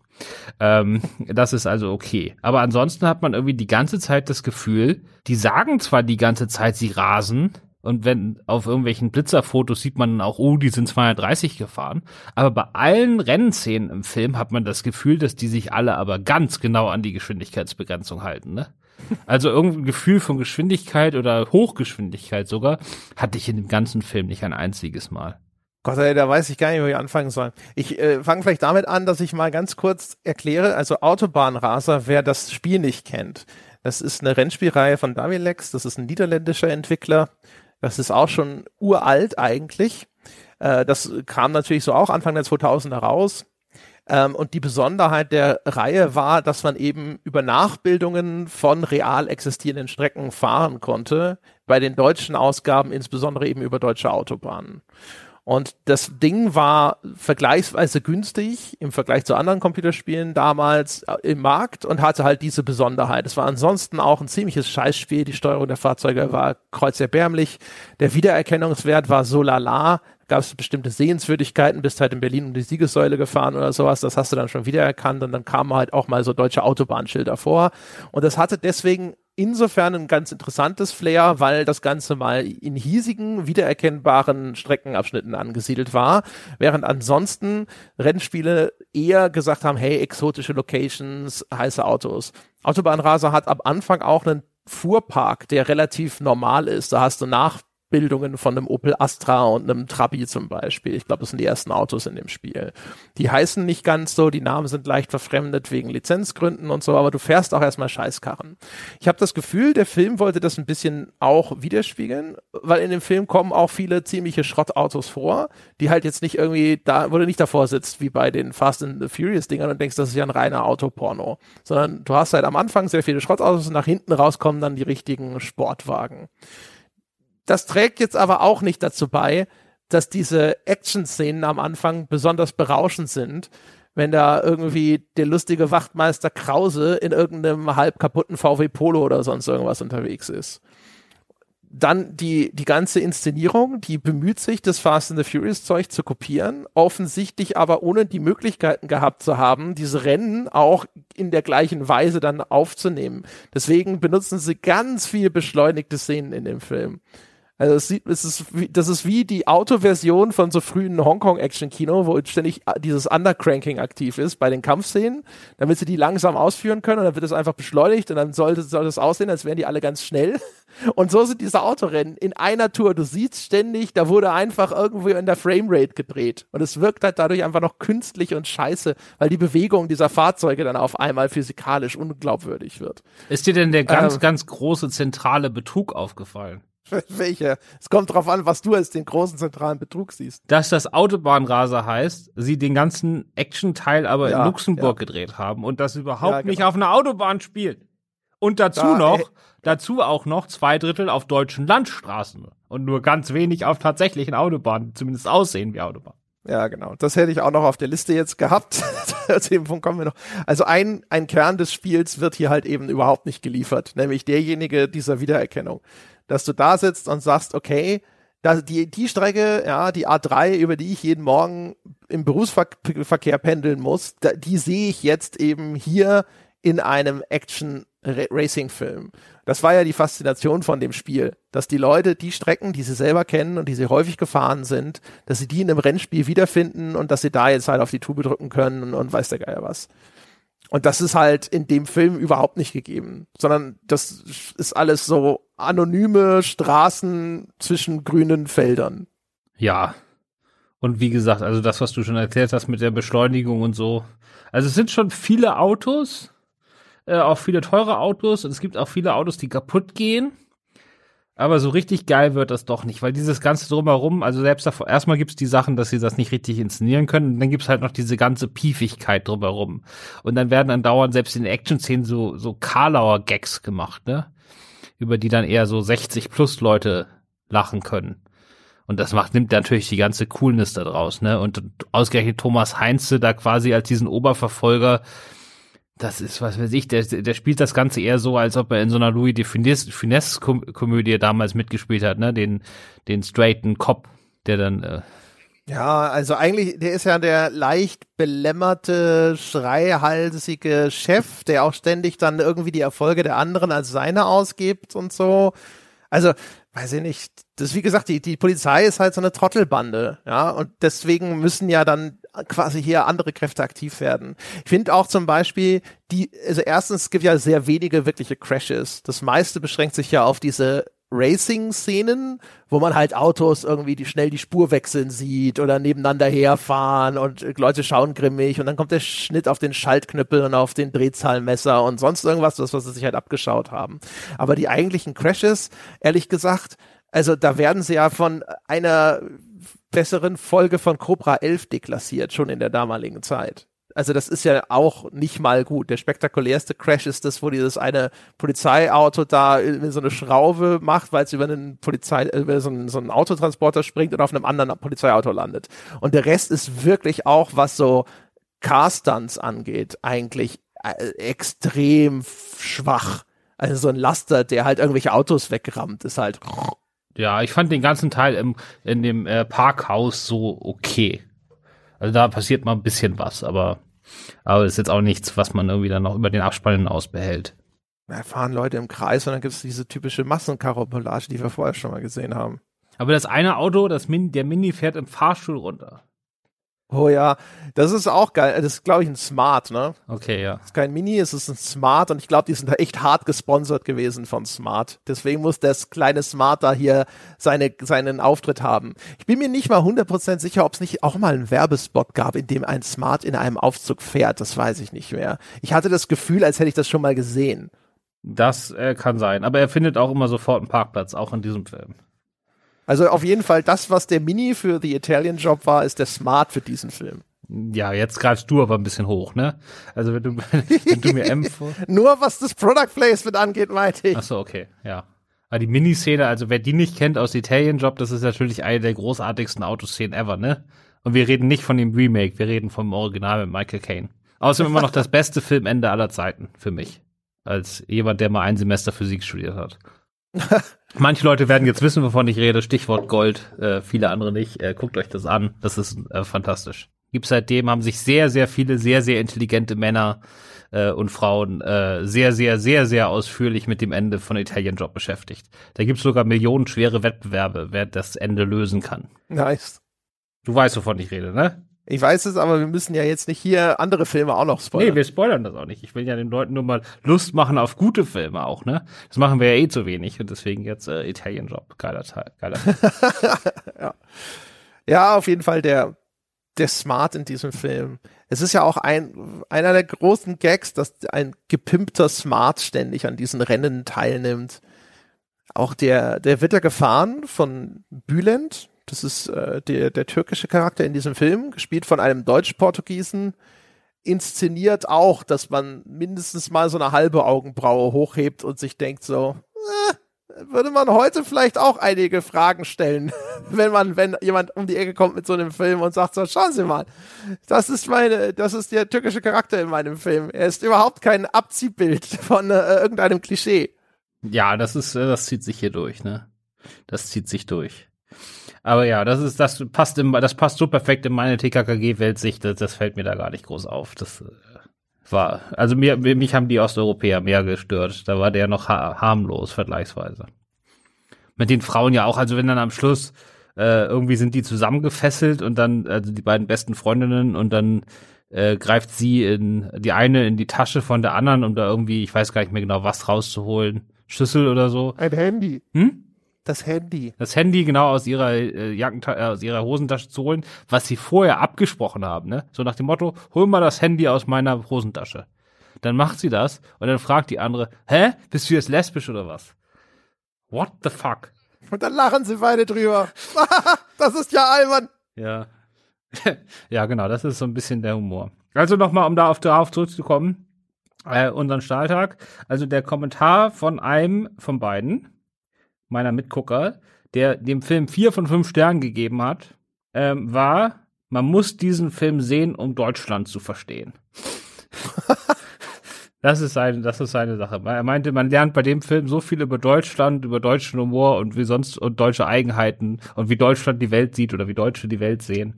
Ähm, das ist also okay. Aber ansonsten hat man irgendwie die ganze Zeit das Gefühl, die sagen zwar die ganze Zeit, sie rasen, und wenn auf irgendwelchen Blitzerfotos sieht man auch, oh, die sind 230 gefahren. Aber bei allen Rennszenen im Film hat man das Gefühl, dass die sich alle aber ganz genau an die Geschwindigkeitsbegrenzung halten, ne? Also irgendein Gefühl von Geschwindigkeit oder Hochgeschwindigkeit sogar hatte ich in dem ganzen Film nicht ein einziges Mal. Gott, ey, da weiß ich gar nicht, wo ich anfangen soll. Ich äh, fange vielleicht damit an, dass ich mal ganz kurz erkläre, also Autobahnraser, wer das Spiel nicht kennt. Das ist eine Rennspielreihe von Davilex, das ist ein niederländischer Entwickler. Das ist auch schon uralt eigentlich. Äh, das kam natürlich so auch Anfang der 2000er raus. Ähm, und die Besonderheit der Reihe war, dass man eben über Nachbildungen von real existierenden Strecken fahren konnte, bei den deutschen Ausgaben insbesondere eben über deutsche Autobahnen. Und das Ding war vergleichsweise günstig im Vergleich zu anderen Computerspielen damals äh, im Markt und hatte halt diese Besonderheit. Es war ansonsten auch ein ziemliches Scheißspiel. Die Steuerung der Fahrzeuge war kreuzerbärmlich. Der Wiedererkennungswert war so lala. Gab es bestimmte Sehenswürdigkeiten, bist halt in Berlin um die Siegessäule gefahren oder sowas. Das hast du dann schon wiedererkannt und dann kamen halt auch mal so deutsche Autobahnschilder vor. Und das hatte deswegen insofern ein ganz interessantes Flair, weil das Ganze mal in hiesigen, wiedererkennbaren Streckenabschnitten angesiedelt war, während ansonsten Rennspiele eher gesagt haben, hey, exotische Locations, heiße Autos. Autobahnraser hat am Anfang auch einen Fuhrpark, der relativ normal ist. Da hast du nach Bildungen von einem Opel Astra und einem Trabi zum Beispiel. Ich glaube, das sind die ersten Autos in dem Spiel. Die heißen nicht ganz so, die Namen sind leicht verfremdet wegen Lizenzgründen und so, aber du fährst auch erstmal Scheißkarren. Ich habe das Gefühl, der Film wollte das ein bisschen auch widerspiegeln, weil in dem Film kommen auch viele ziemliche Schrottautos vor, die halt jetzt nicht irgendwie da, wo du nicht davor sitzt, wie bei den Fast and the Furious Dingern und denkst, das ist ja ein reiner Autoporno, sondern du hast halt am Anfang sehr viele Schrottautos und nach hinten rauskommen dann die richtigen Sportwagen. Das trägt jetzt aber auch nicht dazu bei, dass diese Action-Szenen am Anfang besonders berauschend sind, wenn da irgendwie der lustige Wachtmeister Krause in irgendeinem halb kaputten VW Polo oder sonst irgendwas unterwegs ist. Dann die, die ganze Inszenierung, die bemüht sich, das Fast and the Furious Zeug zu kopieren, offensichtlich aber ohne die Möglichkeiten gehabt zu haben, diese Rennen auch in der gleichen Weise dann aufzunehmen. Deswegen benutzen sie ganz viel beschleunigte Szenen in dem Film. Also es, sieht, es ist wie, das ist wie die Autoversion von so frühen Hongkong-Action-Kino, wo ständig dieses Undercranking aktiv ist bei den Kampfszenen, damit sie die langsam ausführen können und dann wird es einfach beschleunigt und dann sollte, soll es aussehen, als wären die alle ganz schnell. Und so sind diese Autorennen in einer Tour. Du siehst ständig, da wurde einfach irgendwo in der Framerate gedreht. Und es wirkt halt dadurch einfach noch künstlich und scheiße, weil die Bewegung dieser Fahrzeuge dann auf einmal physikalisch unglaubwürdig wird. Ist dir denn der ganz, ähm, ganz große zentrale Betrug aufgefallen? Welche? Es kommt drauf an, was du als den großen zentralen Betrug siehst. Dass das Autobahnraser heißt, sie den ganzen Action-Teil aber ja, in Luxemburg ja. gedreht haben und das überhaupt ja, genau. nicht auf einer Autobahn spielt. Und dazu da, noch, ey. dazu auch noch zwei Drittel auf deutschen Landstraßen und nur ganz wenig auf tatsächlichen Autobahnen, zumindest aussehen wie Autobahnen. Ja, genau. Das hätte ich auch noch auf der Liste jetzt gehabt. Zu dem Punkt kommen wir noch. Also ein, ein Kern des Spiels wird hier halt eben überhaupt nicht geliefert, nämlich derjenige dieser Wiedererkennung dass du da sitzt und sagst, okay, da, die, die Strecke, ja, die A3, über die ich jeden Morgen im Berufsverkehr pendeln muss, da, die sehe ich jetzt eben hier in einem Action-Racing-Film. Das war ja die Faszination von dem Spiel, dass die Leute die Strecken, die sie selber kennen und die sie häufig gefahren sind, dass sie die in einem Rennspiel wiederfinden und dass sie da jetzt halt auf die Tube drücken können und, und weiß der Geier was. Und das ist halt in dem Film überhaupt nicht gegeben, sondern das ist alles so anonyme Straßen zwischen grünen Feldern. Ja. Und wie gesagt, also das, was du schon erzählt hast mit der Beschleunigung und so. Also es sind schon viele Autos, äh, auch viele teure Autos und es gibt auch viele Autos, die kaputt gehen. Aber so richtig geil wird das doch nicht, weil dieses ganze drumherum, also selbst davor, erstmal gibt's die Sachen, dass sie das nicht richtig inszenieren können, und dann gibt's halt noch diese ganze Piefigkeit drumherum. Und dann werden dann dauernd selbst in Action-Szenen so, so Karlauer Gags gemacht, ne? Über die dann eher so 60 plus Leute lachen können. Und das macht, nimmt natürlich die ganze Coolness da draus, ne? Und ausgerechnet Thomas Heinze da quasi als diesen Oberverfolger, das ist, was weiß ich, der, der spielt das Ganze eher so, als ob er in so einer Louis de Finesse-Komödie damals mitgespielt hat, ne? Den, den straighten Cop, der dann. Äh ja, also eigentlich, der ist ja der leicht belämmerte, schreihalsige Chef, der auch ständig dann irgendwie die Erfolge der anderen als seine ausgibt und so. Also, weiß ich nicht. Das, wie gesagt, die, die Polizei ist halt so eine Trottelbande, ja, und deswegen müssen ja dann quasi hier andere Kräfte aktiv werden. Ich finde auch zum Beispiel, die, also erstens, gibt ja sehr wenige wirkliche Crashes. Das meiste beschränkt sich ja auf diese Racing-Szenen, wo man halt Autos irgendwie die schnell die Spur wechseln sieht oder nebeneinander herfahren und Leute schauen grimmig und dann kommt der Schnitt auf den Schaltknüppel und auf den Drehzahlmesser und sonst irgendwas, das, was sie sich halt abgeschaut haben. Aber die eigentlichen Crashes, ehrlich gesagt, also da werden sie ja von einer besseren Folge von Cobra 11 deklassiert, schon in der damaligen Zeit. Also das ist ja auch nicht mal gut. Der spektakulärste Crash ist das, wo dieses eine Polizeiauto da so eine Schraube macht, weil es über einen Polizei, äh, über so einen, so einen Autotransporter springt und auf einem anderen Polizeiauto landet. Und der Rest ist wirklich auch, was so Car-Stunts angeht, eigentlich äh, extrem schwach. Also so ein Laster, der halt irgendwelche Autos wegrammt, ist halt. Ja, ich fand den ganzen Teil im, in dem äh, Parkhaus so okay. Also da passiert mal ein bisschen was, aber, aber ist jetzt auch nichts, was man irgendwie dann noch über den Abspann hinaus behält. Da fahren Leute im Kreis und dann gibt es diese typische Massenkarobolage, die wir vorher schon mal gesehen haben. Aber das eine Auto, das Min der Mini fährt im Fahrstuhl runter. Oh ja, das ist auch geil. Das ist, glaube ich, ein Smart, ne? Okay, ja. Das ist kein Mini, es ist ein Smart und ich glaube, die sind da echt hart gesponsert gewesen von Smart. Deswegen muss das kleine Smart da hier seine, seinen Auftritt haben. Ich bin mir nicht mal 100% sicher, ob es nicht auch mal einen Werbespot gab, in dem ein Smart in einem Aufzug fährt. Das weiß ich nicht mehr. Ich hatte das Gefühl, als hätte ich das schon mal gesehen. Das äh, kann sein. Aber er findet auch immer sofort einen Parkplatz, auch in diesem Film. Also auf jeden Fall das, was der Mini für The Italian Job war, ist der Smart für diesen Film. Ja, jetzt greifst du aber ein bisschen hoch, ne? Also wenn du, wenn du mir M vor Nur was das Product Placement angeht, meinte ich. Ach so, okay, ja. Aber die Miniszene, also wer die nicht kennt aus Italian Job, das ist natürlich eine der großartigsten Autoszenen ever, ne? Und wir reden nicht von dem Remake, wir reden vom Original mit Michael Caine. Außerdem immer noch das beste Filmende aller Zeiten für mich. Als jemand, der mal ein Semester Physik studiert hat. Manche Leute werden jetzt wissen, wovon ich rede. Stichwort Gold, äh, viele andere nicht. Äh, guckt euch das an. Das ist äh, fantastisch. Gibt seitdem haben sich sehr, sehr viele sehr, sehr intelligente Männer äh, und Frauen äh, sehr, sehr, sehr, sehr ausführlich mit dem Ende von Italian Job beschäftigt. Da gibt es sogar millionenschwere Wettbewerbe, wer das Ende lösen kann. Nice. Du weißt, wovon ich rede, ne? Ich weiß es, aber wir müssen ja jetzt nicht hier andere Filme auch noch spoilern. Nee, wir spoilern das auch nicht. Ich will ja den Leuten nur mal Lust machen auf gute Filme auch, ne? Das machen wir ja eh zu wenig und deswegen jetzt äh, Italian Job. Geiler Teil. Geiler Teil. ja. ja, auf jeden Fall der, der Smart in diesem Film. Es ist ja auch ein, einer der großen Gags, dass ein gepimpter Smart ständig an diesen Rennen teilnimmt. Auch der, der wird ja gefahren von Bülent, das ist äh, der, der türkische Charakter in diesem Film, gespielt von einem Deutsch-Portugiesen, inszeniert auch, dass man mindestens mal so eine halbe Augenbraue hochhebt und sich denkt so, äh, würde man heute vielleicht auch einige Fragen stellen, wenn man, wenn jemand um die Ecke kommt mit so einem Film und sagt so, schauen Sie mal, das ist meine, das ist der türkische Charakter in meinem Film. Er ist überhaupt kein Abziehbild von äh, irgendeinem Klischee. Ja, das ist, äh, das zieht sich hier durch, ne? Das zieht sich durch. Aber ja, das ist, das passt im, das passt so perfekt in meine TKKG-Weltsicht, das, das fällt mir da gar nicht groß auf. Das äh, war, also mir, mich haben die Osteuropäer mehr gestört. Da war der noch ha harmlos, vergleichsweise. Mit den Frauen ja auch, also wenn dann am Schluss äh, irgendwie sind die zusammengefesselt und dann, also die beiden besten Freundinnen und dann äh, greift sie in die eine in die Tasche von der anderen, um da irgendwie, ich weiß gar nicht mehr genau, was rauszuholen. Schlüssel oder so. Ein Handy. Hm? Das Handy. Das Handy genau aus ihrer äh, Jackenta äh, aus ihrer Hosentasche zu holen, was sie vorher abgesprochen haben, ne? So nach dem Motto, hol mal das Handy aus meiner Hosentasche. Dann macht sie das und dann fragt die andere, hä? Bist du jetzt lesbisch oder was? What the fuck? Und dann lachen sie beide drüber. das ist ja albern. Ja. ja, genau, das ist so ein bisschen der Humor. Also nochmal, um da auf, darauf zurückzukommen, äh, unseren Stahltag. Also der Kommentar von einem von beiden, meiner Mitgucker, der dem Film vier von fünf Sternen gegeben hat, ähm, war, man muss diesen Film sehen, um Deutschland zu verstehen. das ist seine, das ist seine Sache. Er meinte, man lernt bei dem Film so viel über Deutschland, über deutschen Humor und wie sonst und deutsche Eigenheiten und wie Deutschland die Welt sieht oder wie Deutsche die Welt sehen.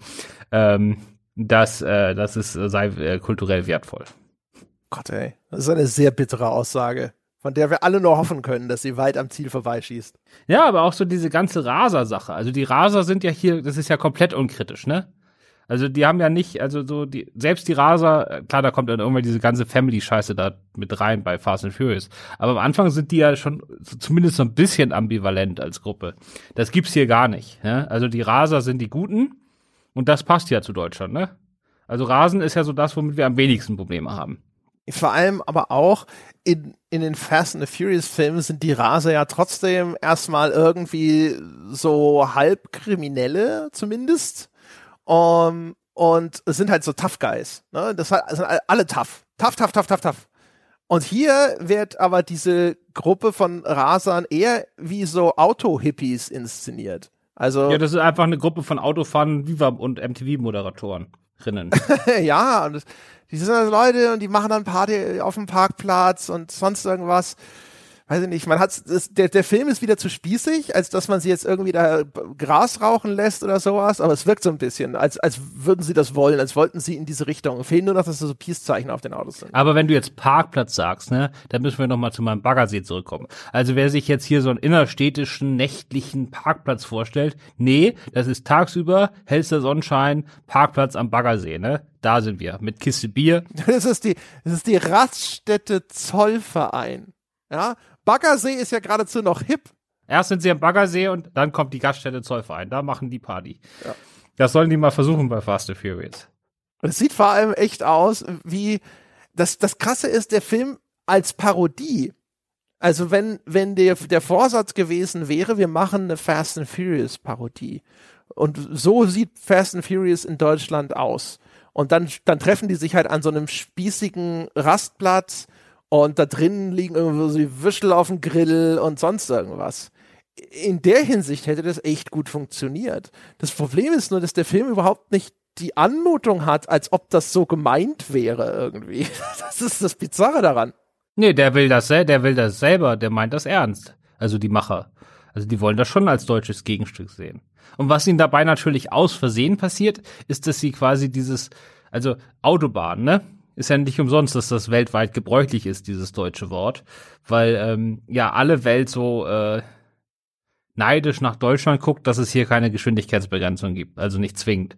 Ähm, dass äh, das ist sei äh, kulturell wertvoll. Gott, ey, das ist eine sehr bittere Aussage von der wir alle nur hoffen können, dass sie weit am Ziel vorbeischießt. Ja, aber auch so diese ganze Raser-Sache. Also die Raser sind ja hier, das ist ja komplett unkritisch, ne? Also die haben ja nicht, also so die, selbst die Raser, klar, da kommt dann irgendwann diese ganze Family-Scheiße da mit rein bei Fast and Furious. Aber am Anfang sind die ja schon so, zumindest so ein bisschen ambivalent als Gruppe. Das gibt's hier gar nicht. Ne? Also die Raser sind die Guten und das passt ja zu Deutschland, ne? Also Rasen ist ja so das, womit wir am wenigsten Probleme haben. Vor allem aber auch in, in den Fast and the Furious Filmen sind die Raser ja trotzdem erstmal irgendwie so halb Kriminelle zumindest. Um, und es sind halt so Tough Guys. Ne? Das sind alle tough. Tough, tough, tough, tough, tough. Und hier wird aber diese Gruppe von Rasern eher wie so Auto-Hippies inszeniert. Also ja, das ist einfach eine Gruppe von Autofahren Viva und MTV-Moderatoren. ja, und die sind also Leute und die machen dann Party auf dem Parkplatz und sonst irgendwas weiß ich nicht, man hat der, der Film ist wieder zu spießig, als dass man sie jetzt irgendwie da Gras rauchen lässt oder sowas, aber es wirkt so ein bisschen, als, als würden sie das wollen, als wollten sie in diese Richtung. Fehlen nur noch, dass da so Peace-Zeichen auf den Autos sind. Aber wenn du jetzt Parkplatz sagst, ne, dann müssen wir nochmal zu meinem Baggersee zurückkommen. Also wer sich jetzt hier so einen innerstädtischen, nächtlichen Parkplatz vorstellt, nee, das ist tagsüber, hellster Sonnenschein, Parkplatz am Baggersee, ne? Da sind wir, mit Kiste Bier. Das ist die, das ist die Raststätte Zollverein. Ja, Baggersee ist ja geradezu noch hip. Erst sind sie am Baggersee und dann kommt die Gaststätte Zollverein. Da machen die Party. Ja. Das sollen die mal versuchen bei Fast and Furious. Es sieht vor allem echt aus, wie das, das Krasse ist, der Film als Parodie. Also wenn, wenn der, der Vorsatz gewesen wäre, wir machen eine Fast and Furious Parodie. Und so sieht Fast and Furious in Deutschland aus. Und dann, dann treffen die sich halt an so einem spießigen Rastplatz und da drinnen liegen irgendwo so die Wischel auf dem Grill und sonst irgendwas. In der Hinsicht hätte das echt gut funktioniert. Das Problem ist nur, dass der Film überhaupt nicht die Anmutung hat, als ob das so gemeint wäre irgendwie. Das ist das Bizarre daran. Nee, der will das, der will das selber, der meint das ernst. Also die Macher. Also die wollen das schon als deutsches Gegenstück sehen. Und was ihnen dabei natürlich aus Versehen passiert, ist, dass sie quasi dieses, also Autobahn, ne? Ist ja nicht umsonst, dass das weltweit gebräuchlich ist, dieses deutsche Wort, weil ähm, ja alle Welt so äh, neidisch nach Deutschland guckt, dass es hier keine Geschwindigkeitsbegrenzung gibt, also nicht zwingend.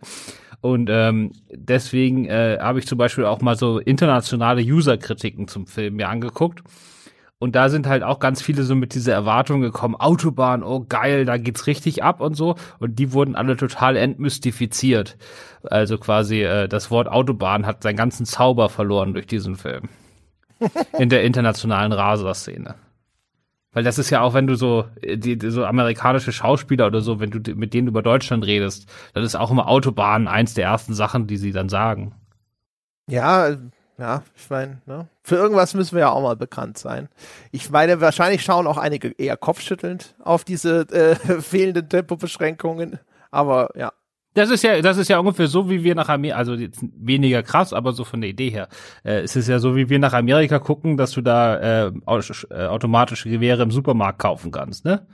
Und ähm, deswegen äh, habe ich zum Beispiel auch mal so internationale User-Kritiken zum Film mir angeguckt. Und da sind halt auch ganz viele so mit dieser Erwartung gekommen, Autobahn, oh geil, da geht's richtig ab und so. Und die wurden alle total entmystifiziert. Also quasi äh, das Wort Autobahn hat seinen ganzen Zauber verloren durch diesen Film. In der internationalen Raser-Szene. Weil das ist ja auch, wenn du so, die, so amerikanische Schauspieler oder so, wenn du mit denen über Deutschland redest, dann ist auch immer Autobahn eins der ersten Sachen, die sie dann sagen. Ja, ja, ich meine, ne? für irgendwas müssen wir ja auch mal bekannt sein. Ich meine, wahrscheinlich schauen auch einige eher kopfschüttelnd auf diese äh, fehlenden Tempobeschränkungen, aber ja. Das ist ja, das ist ja ungefähr so, wie wir nach Amerika, also jetzt weniger krass, aber so von der Idee her. Äh, es ist ja so, wie wir nach Amerika gucken, dass du da äh, äh automatische Gewehre im Supermarkt kaufen kannst, ne?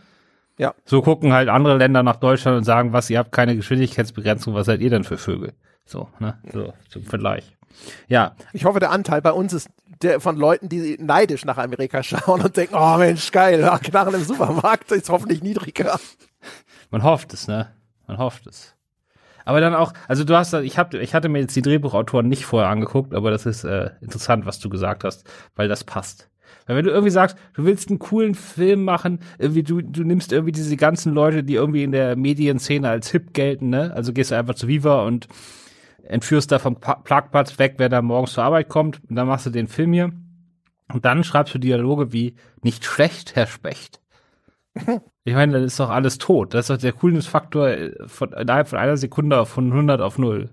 Ja. So gucken halt andere Länder nach Deutschland und sagen, was, ihr habt keine Geschwindigkeitsbegrenzung, was seid ihr denn für Vögel? So, ne? So, zum Vergleich. Ja. Ich hoffe, der Anteil bei uns ist der von Leuten, die neidisch nach Amerika schauen und denken, oh Mensch, geil, Knarren im Supermarkt ist hoffentlich niedriger. Man hofft es, ne? Man hofft es. Aber dann auch, also du hast, ich hab, ich hatte mir jetzt die Drehbuchautoren nicht vorher angeguckt, aber das ist äh, interessant, was du gesagt hast, weil das passt. Weil wenn du irgendwie sagst, du willst einen coolen Film machen, irgendwie du, du nimmst irgendwie diese ganzen Leute, die irgendwie in der Medienszene als hip gelten, ne? Also gehst du einfach zu Viva und entführst da vom Parkplatz weg, wer da morgens zur Arbeit kommt, und dann machst du den Film hier. Und dann schreibst du Dialoge wie, nicht schlecht, Herr Specht. Ich meine, das ist doch alles tot. Das ist doch der Coolness-Faktor äh, von, innerhalb von einer Sekunde von 100 auf 0.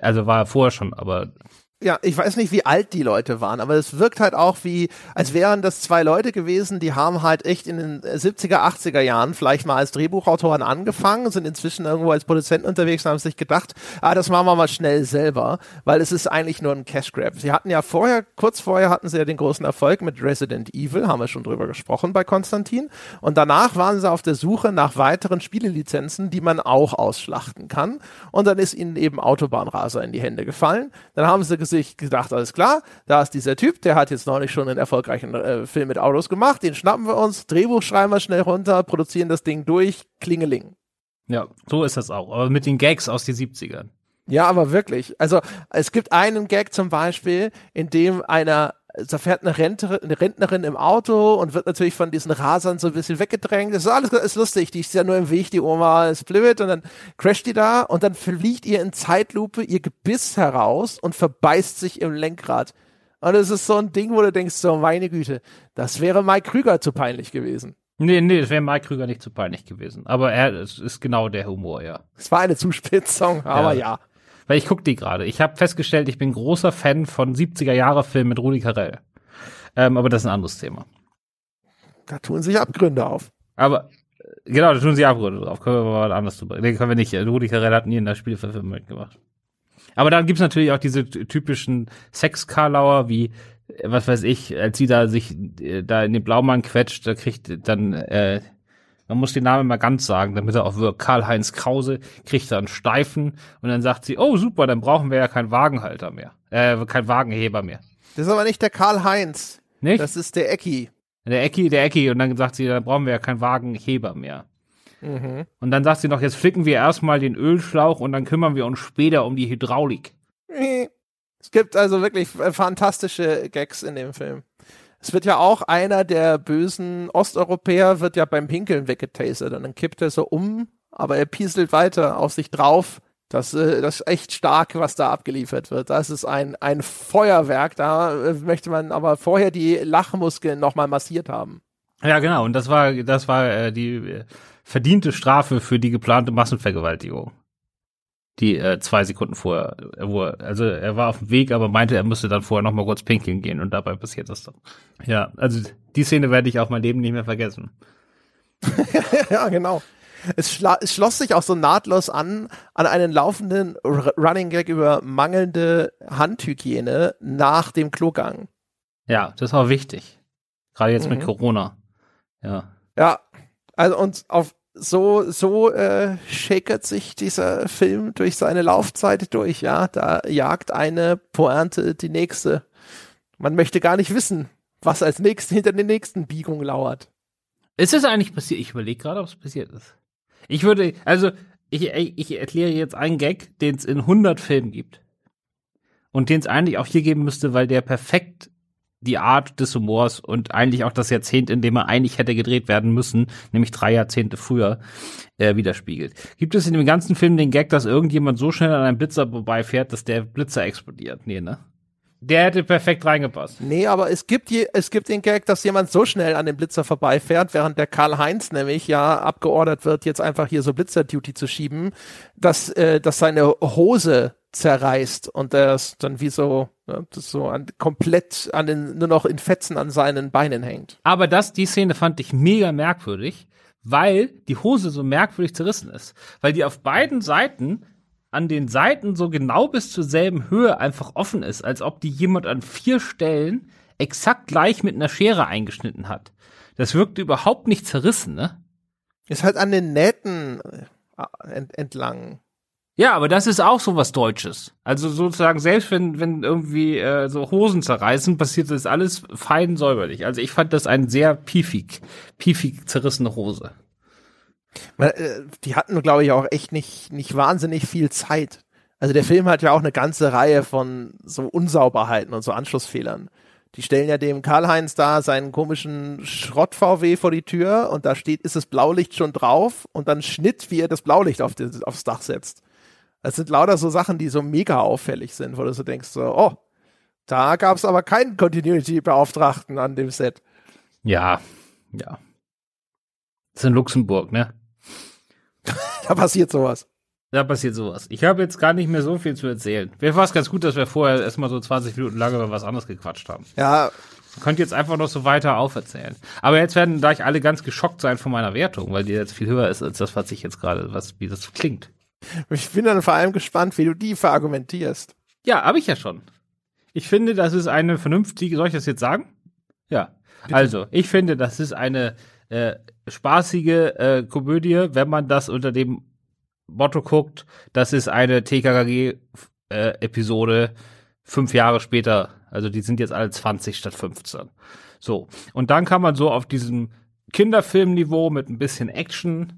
Also war er vorher schon, aber ja, ich weiß nicht, wie alt die Leute waren, aber es wirkt halt auch wie, als wären das zwei Leute gewesen, die haben halt echt in den 70er, 80er Jahren vielleicht mal als Drehbuchautoren angefangen, sind inzwischen irgendwo als Produzenten unterwegs und haben sich gedacht, ah, das machen wir mal schnell selber, weil es ist eigentlich nur ein Cash Grab. Sie hatten ja vorher, kurz vorher hatten sie ja den großen Erfolg mit Resident Evil, haben wir schon drüber gesprochen bei Konstantin, und danach waren sie auf der Suche nach weiteren Spielelizenzen, die man auch ausschlachten kann, und dann ist ihnen eben Autobahnraser in die Hände gefallen. Dann haben sie gesagt, sich gedacht, alles klar, da ist dieser Typ, der hat jetzt neulich schon einen erfolgreichen äh, Film mit Autos gemacht, den schnappen wir uns, Drehbuch schreiben wir schnell runter, produzieren das Ding durch, klingeling. Ja, so ist das auch, aber mit den Gags aus den 70ern. Ja, aber wirklich. Also es gibt einen Gag zum Beispiel, in dem einer da fährt eine, Rente, eine Rentnerin im Auto und wird natürlich von diesen Rasern so ein bisschen weggedrängt. Das ist alles ist lustig, die ist ja nur im Weg, die Oma ist blöd und dann crasht die da und dann verliegt ihr in Zeitlupe ihr Gebiss heraus und verbeißt sich im Lenkrad. Und es ist so ein Ding, wo du denkst, so meine Güte, das wäre Mike Krüger zu peinlich gewesen. Nee, nee, das wäre Mike Krüger nicht zu peinlich gewesen. Aber er, ist genau der Humor, ja. Es war eine Zuspitzung, aber ja. ja. Weil ich guck die gerade. Ich habe festgestellt, ich bin großer Fan von 70er-Jahre-Filmen mit Rudi Carell. Ähm, aber das ist ein anderes Thema. Da tun sich Abgründe auf. Aber äh, genau, da tun sich Abgründe drauf. Können wir mal anders drüber. Nee, können wir nicht. Rudi Carell hat nie in der Spielverfilmung mitgemacht. Aber dann gibt's natürlich auch diese typischen Sex-Karlauer wie was weiß ich, als sie da sich äh, da in den Blaumann quetscht, da kriegt dann äh, man muss den Namen mal ganz sagen, damit er auch wirkt. Karl-Heinz Krause kriegt dann Steifen und dann sagt sie, oh super, dann brauchen wir ja keinen Wagenhalter mehr. Äh, kein Wagenheber mehr. Das ist aber nicht der Karl-Heinz. Nicht? Das ist der Ecki. Der Ecki, der Ecki. Und dann sagt sie, dann brauchen wir ja keinen Wagenheber mehr. Mhm. Und dann sagt sie noch, jetzt flicken wir erstmal den Ölschlauch und dann kümmern wir uns später um die Hydraulik. Es gibt also wirklich fantastische Gags in dem Film. Es wird ja auch einer der bösen Osteuropäer wird ja beim Pinkeln weggetasert und dann kippt er so um, aber er pieselt weiter auf sich drauf. Das, äh, das ist echt stark, was da abgeliefert wird. Das ist ein, ein Feuerwerk. Da äh, möchte man aber vorher die Lachmuskeln nochmal massiert haben. Ja, genau. Und das war, das war äh, die äh, verdiente Strafe für die geplante Massenvergewaltigung die äh, zwei Sekunden vorher, äh, wo er, also er war auf dem Weg, aber meinte, er müsste dann vorher noch mal kurz pinkeln gehen und dabei passiert das dann. Ja, also die Szene werde ich auch mein Leben nicht mehr vergessen. ja, genau. Es, es, schloss sich auch so nahtlos an an einen laufenden R Running Gag über mangelnde Handhygiene nach dem Klogang. Ja, das war wichtig. Gerade jetzt mhm. mit Corona. Ja. Ja, also und auf so, so äh, shakert sich dieser Film durch seine Laufzeit durch, ja. Da jagt eine Pointe die nächste. Man möchte gar nicht wissen, was als nächstes hinter den nächsten Biegungen lauert. Ist es eigentlich passiert? Ich überlege gerade, ob es passiert ist. Ich würde, also, ich, ich erkläre jetzt einen Gag, den es in 100 Filmen gibt. Und den es eigentlich auch hier geben müsste, weil der perfekt die Art des Humors und eigentlich auch das Jahrzehnt, in dem er eigentlich hätte gedreht werden müssen, nämlich drei Jahrzehnte früher, äh, widerspiegelt. Gibt es in dem ganzen Film den Gag, dass irgendjemand so schnell an einem Blitzer vorbeifährt, dass der Blitzer explodiert? Nee, ne? Der hätte perfekt reingepasst. Nee, aber es gibt, je, es gibt den Gag, dass jemand so schnell an dem Blitzer vorbeifährt, während der Karl-Heinz nämlich ja abgeordert wird, jetzt einfach hier so Blitzer-Duty zu schieben, dass, äh, dass seine Hose zerreißt und er ist dann wie so, ne, das so an, komplett an den, nur noch in Fetzen an seinen Beinen hängt. Aber das, die Szene fand ich mega merkwürdig, weil die Hose so merkwürdig zerrissen ist. Weil die auf beiden Seiten an den Seiten so genau bis zur selben Höhe einfach offen ist, als ob die jemand an vier Stellen exakt gleich mit einer Schere eingeschnitten hat. Das wirkte überhaupt nicht zerrissen, ne? Ist halt an den Nähten äh, entlang. Ja, aber das ist auch so was Deutsches. Also sozusagen, selbst wenn, wenn irgendwie äh, so Hosen zerreißen, passiert das alles fein säuberlich. Also ich fand das ein sehr piefig, piefig zerrissene Hose. Äh, die hatten, glaube ich, auch echt nicht, nicht wahnsinnig viel Zeit. Also der Film hat ja auch eine ganze Reihe von so Unsauberheiten und so Anschlussfehlern. Die stellen ja dem Karl-Heinz da seinen komischen Schrott-VW vor die Tür und da steht, ist das Blaulicht schon drauf und dann Schnitt, wie er das Blaulicht auf das, aufs Dach setzt. Es sind lauter so Sachen, die so mega auffällig sind, wo du so denkst, so, oh, da gab es aber keinen Continuity-Beauftragten an dem Set. Ja, ja. Das ist in Luxemburg, ne? da passiert sowas. Da passiert sowas. Ich habe jetzt gar nicht mehr so viel zu erzählen. Wäre fast ganz gut, dass wir vorher erstmal so 20 Minuten lang über was anderes gequatscht haben. Ja. Könnt jetzt einfach noch so weiter auferzählen. Aber jetzt werden da ich alle ganz geschockt sein von meiner Wertung, weil die jetzt viel höher ist als das, was ich jetzt gerade, was, wie das klingt. Ich bin dann vor allem gespannt, wie du die verargumentierst. Ja, habe ich ja schon. Ich finde, das ist eine vernünftige, soll ich das jetzt sagen? Ja. Bitte. Also, ich finde, das ist eine äh, spaßige äh, Komödie, wenn man das unter dem Motto guckt, das ist eine TKKG-Episode äh, fünf Jahre später. Also die sind jetzt alle 20 statt 15. So. Und dann kann man so auf diesem Kinderfilmniveau mit ein bisschen Action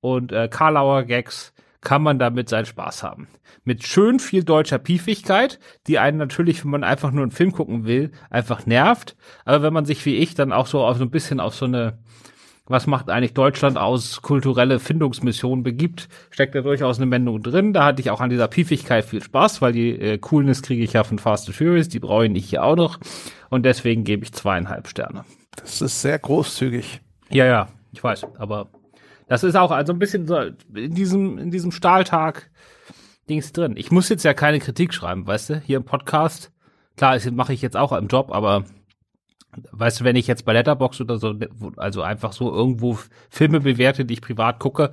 und äh, Karlauer Gags kann man damit seinen Spaß haben. Mit schön viel deutscher Piefigkeit, die einen natürlich, wenn man einfach nur einen Film gucken will, einfach nervt. Aber wenn man sich wie ich dann auch so auf so ein bisschen auf so eine, was macht eigentlich Deutschland aus, kulturelle Findungsmission begibt, steckt da durchaus eine Wendung drin. Da hatte ich auch an dieser Piefigkeit viel Spaß, weil die äh, Coolness kriege ich ja von Fast and Furious, die brauche ich hier auch noch. Und deswegen gebe ich zweieinhalb Sterne. Das ist sehr großzügig. Ja, ja, ich weiß, aber das ist auch also ein bisschen so in diesem, in diesem Stahltag, Dings drin. Ich muss jetzt ja keine Kritik schreiben, weißt du, hier im Podcast. Klar, das mache ich jetzt auch im Job, aber weißt du, wenn ich jetzt bei Letterbox oder so, also einfach so irgendwo Filme bewerte, die ich privat gucke,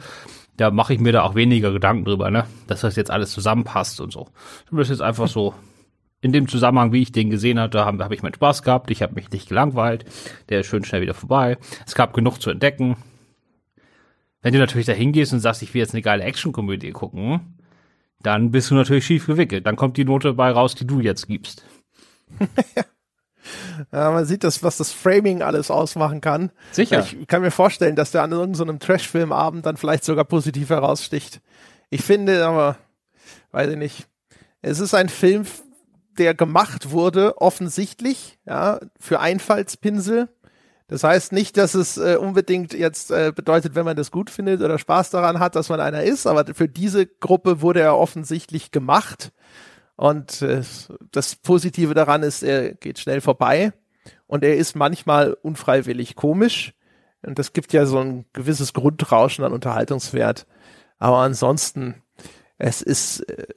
da mache ich mir da auch weniger Gedanken drüber, ne, dass das jetzt alles zusammenpasst und so. Das ist jetzt einfach so in dem Zusammenhang, wie ich den gesehen hatte, habe hab ich meinen Spaß gehabt, ich habe mich nicht gelangweilt, der ist schön schnell wieder vorbei. Es gab genug zu entdecken. Wenn du natürlich da hingehst und sagst, ich will jetzt eine geile Actionkomödie gucken, dann bist du natürlich schief gewickelt. Dann kommt die Note bei raus, die du jetzt gibst. ja, man sieht das, was das Framing alles ausmachen kann. Sicher. Ich kann mir vorstellen, dass der an irgendeinem so Trash-Filmabend dann vielleicht sogar positiv heraussticht. Ich finde aber, weiß ich nicht, es ist ein Film, der gemacht wurde, offensichtlich, ja, für Einfallspinsel. Das heißt nicht, dass es äh, unbedingt jetzt äh, bedeutet, wenn man das gut findet oder Spaß daran hat, dass man einer ist, aber für diese Gruppe wurde er offensichtlich gemacht. Und äh, das Positive daran ist, er geht schnell vorbei und er ist manchmal unfreiwillig komisch. Und das gibt ja so ein gewisses Grundrauschen an Unterhaltungswert. Aber ansonsten, es ist, äh,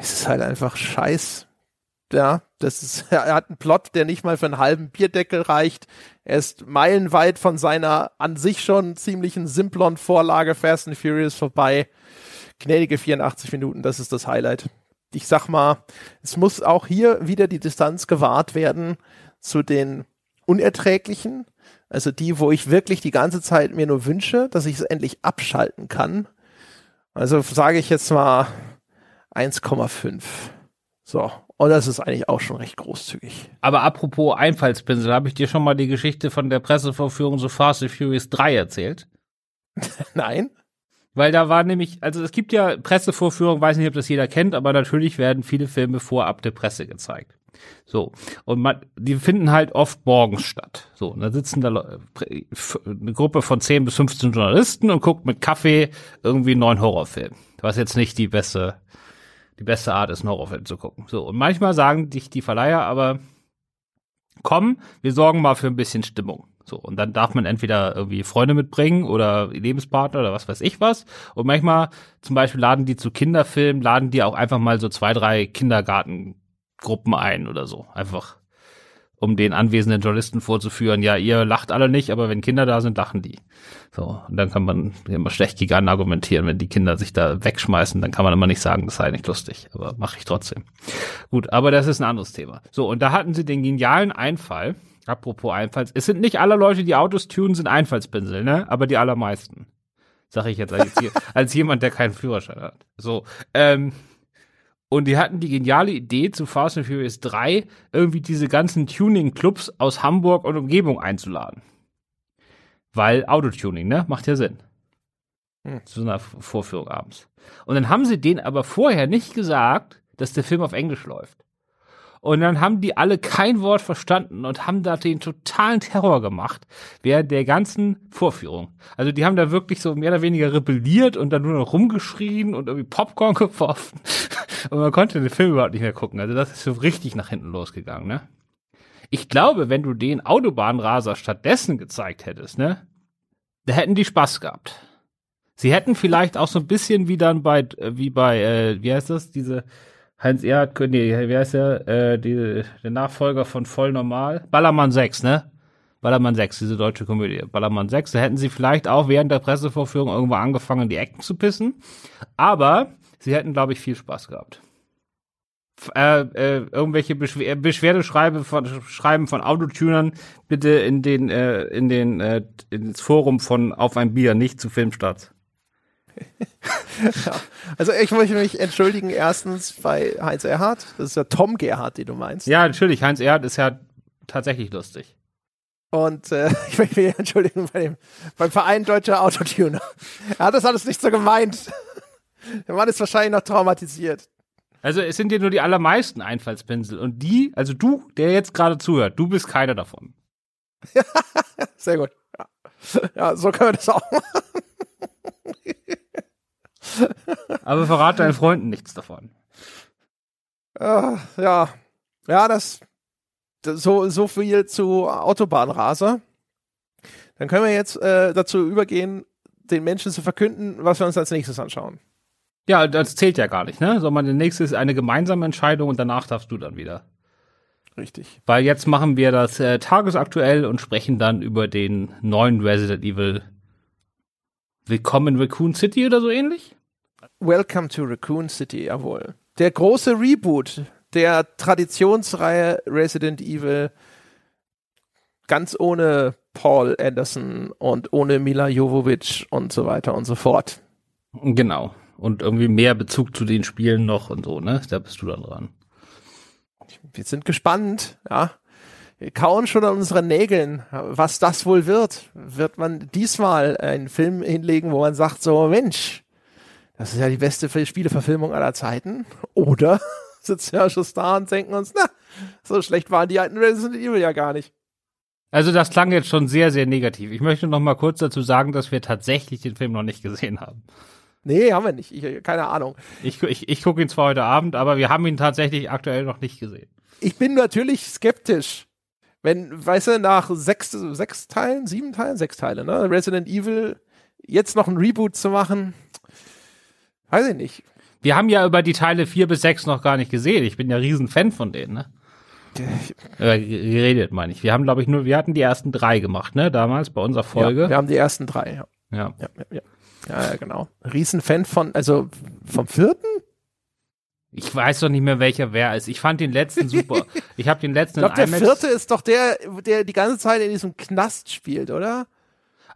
es ist halt einfach Scheiß ja, das ist, er hat einen Plot, der nicht mal für einen halben Bierdeckel reicht. Er ist meilenweit von seiner an sich schon ziemlichen simplon Vorlage Fast and Furious vorbei. Gnädige 84 Minuten, das ist das Highlight. Ich sag mal, es muss auch hier wieder die Distanz gewahrt werden zu den unerträglichen, also die, wo ich wirklich die ganze Zeit mir nur wünsche, dass ich es endlich abschalten kann. Also sage ich jetzt mal 1,5. So, und das ist eigentlich auch schon recht großzügig. Aber apropos Einfallspinsel, habe ich dir schon mal die Geschichte von der Pressevorführung so Fast and Furious 3 erzählt? Nein. Weil da war nämlich, also es gibt ja Pressevorführungen, weiß nicht, ob das jeder kennt, aber natürlich werden viele Filme vorab der Presse gezeigt. So. Und man, die finden halt oft morgens statt. So. Und da sitzen da eine Gruppe von 10 bis 15 Journalisten und guckt mit Kaffee irgendwie einen neuen Horrorfilm. Was jetzt nicht die beste die beste Art ist, einen Horrorfilm zu gucken. So, und manchmal sagen dich die Verleiher aber, komm, wir sorgen mal für ein bisschen Stimmung. So, und dann darf man entweder irgendwie Freunde mitbringen oder Lebenspartner oder was weiß ich was. Und manchmal, zum Beispiel, laden die zu Kinderfilmen, laden die auch einfach mal so zwei, drei Kindergartengruppen ein oder so. Einfach um den anwesenden Journalisten vorzuführen, ja, ihr lacht alle nicht, aber wenn Kinder da sind, lachen die. So, und dann kann man immer schlecht gegen argumentieren, wenn die Kinder sich da wegschmeißen, dann kann man immer nicht sagen, das sei nicht lustig, aber mache ich trotzdem. Gut, aber das ist ein anderes Thema. So, und da hatten sie den genialen Einfall, apropos Einfalls, es sind nicht alle Leute, die Autos tunen, sind Einfallspinsel, ne, aber die allermeisten. Sag ich jetzt als, als jemand, der keinen Führerschein hat. So, ähm, und die hatten die geniale Idee, zu Fast and Furious 3 irgendwie diese ganzen Tuning-Clubs aus Hamburg und Umgebung einzuladen. Weil Autotuning, ne? Macht ja Sinn. Hm. Zu so einer Vorführung abends. Und dann haben sie denen aber vorher nicht gesagt, dass der Film auf Englisch läuft. Und dann haben die alle kein Wort verstanden und haben da den totalen Terror gemacht während der ganzen Vorführung. Also die haben da wirklich so mehr oder weniger rebelliert und dann nur noch rumgeschrien und irgendwie Popcorn geworfen. Und man konnte den Film überhaupt nicht mehr gucken. Also das ist so richtig nach hinten losgegangen, ne? Ich glaube, wenn du den Autobahnraser stattdessen gezeigt hättest, ne? Da hätten die Spaß gehabt. Sie hätten vielleicht auch so ein bisschen wie dann bei, wie bei, äh, wie heißt das, diese, Heinz Erhard, nee, wie heißt der, äh, die, der Nachfolger von Voll Normal? Ballermann 6, ne? Ballermann 6, diese deutsche Komödie. Ballermann 6, da hätten sie vielleicht auch während der Pressevorführung irgendwo angefangen, die Ecken zu pissen. Aber sie hätten, glaube ich, viel Spaß gehabt. Äh, äh, irgendwelche Beschwer Beschwerdeschreiben von, Schreiben von Autotunern bitte in den, äh, in den, äh, ins Forum von Auf ein Bier, nicht zu Filmstarts ja. Also ich möchte mich entschuldigen erstens bei Heinz Erhardt. Das ist ja Tom Gerhardt, den du meinst. Ja, natürlich. Heinz Erhardt ist ja tatsächlich lustig. Und äh, ich möchte mich entschuldigen bei dem, beim Verein Deutscher Autotuner. Er hat das alles nicht so gemeint. Der Mann ist wahrscheinlich noch traumatisiert. Also es sind dir nur die allermeisten Einfallspinsel. Und die, also du, der jetzt gerade zuhört, du bist keiner davon. Sehr gut. Ja. ja, so können wir das auch machen. Aber verrate deinen Freunden nichts davon. Uh, ja, ja, das, das, so so viel zu Autobahnraser. Dann können wir jetzt äh, dazu übergehen, den Menschen zu verkünden, was wir uns als nächstes anschauen. Ja, das zählt ja gar nicht, ne? Sondern der nächste ist eine gemeinsame Entscheidung und danach darfst du dann wieder. Richtig. Weil jetzt machen wir das äh, tagesaktuell und sprechen dann über den neuen Resident Evil Willkommen in Raccoon City oder so ähnlich? Welcome to Raccoon City, jawohl. Der große Reboot der Traditionsreihe Resident Evil ganz ohne Paul Anderson und ohne Mila Jovovich und so weiter und so fort. Genau. Und irgendwie mehr Bezug zu den Spielen noch und so, ne? Da bist du dann dran. Wir sind gespannt, ja. Wir kauen schon an unseren Nägeln, was das wohl wird. Wird man diesmal einen Film hinlegen, wo man sagt, so Mensch, das ist ja die beste Spieleverfilmung aller Zeiten? Oder sitzen wir ja schon da und denken uns, na, so schlecht waren die alten Resident Evil ja gar nicht. Also das klang jetzt schon sehr, sehr negativ. Ich möchte noch mal kurz dazu sagen, dass wir tatsächlich den Film noch nicht gesehen haben. Nee, haben wir nicht. Ich, keine Ahnung. Ich, ich, ich gucke ihn zwar heute Abend, aber wir haben ihn tatsächlich aktuell noch nicht gesehen. Ich bin natürlich skeptisch. Wenn, weißt du, nach sechs, sechs Teilen, sieben Teilen, sechs Teile, ne? Resident Evil, jetzt noch ein Reboot zu machen, weiß ich nicht. Wir haben ja über die Teile vier bis sechs noch gar nicht gesehen. Ich bin ja riesen Fan von denen, ne? Äh, geredet, meine ich. Wir haben, glaube ich, nur, wir hatten die ersten drei gemacht, ne, damals bei unserer Folge. Ja, wir haben die ersten drei, ja. Ja. Ja, ja, ja. ja genau. Riesenfan von, also vom vierten? Ich weiß doch nicht mehr, welcher wer ist. Ich fand den letzten super. Ich habe den letzten. Ich glaube, der vierte ist doch der, der die ganze Zeit in diesem Knast spielt, oder?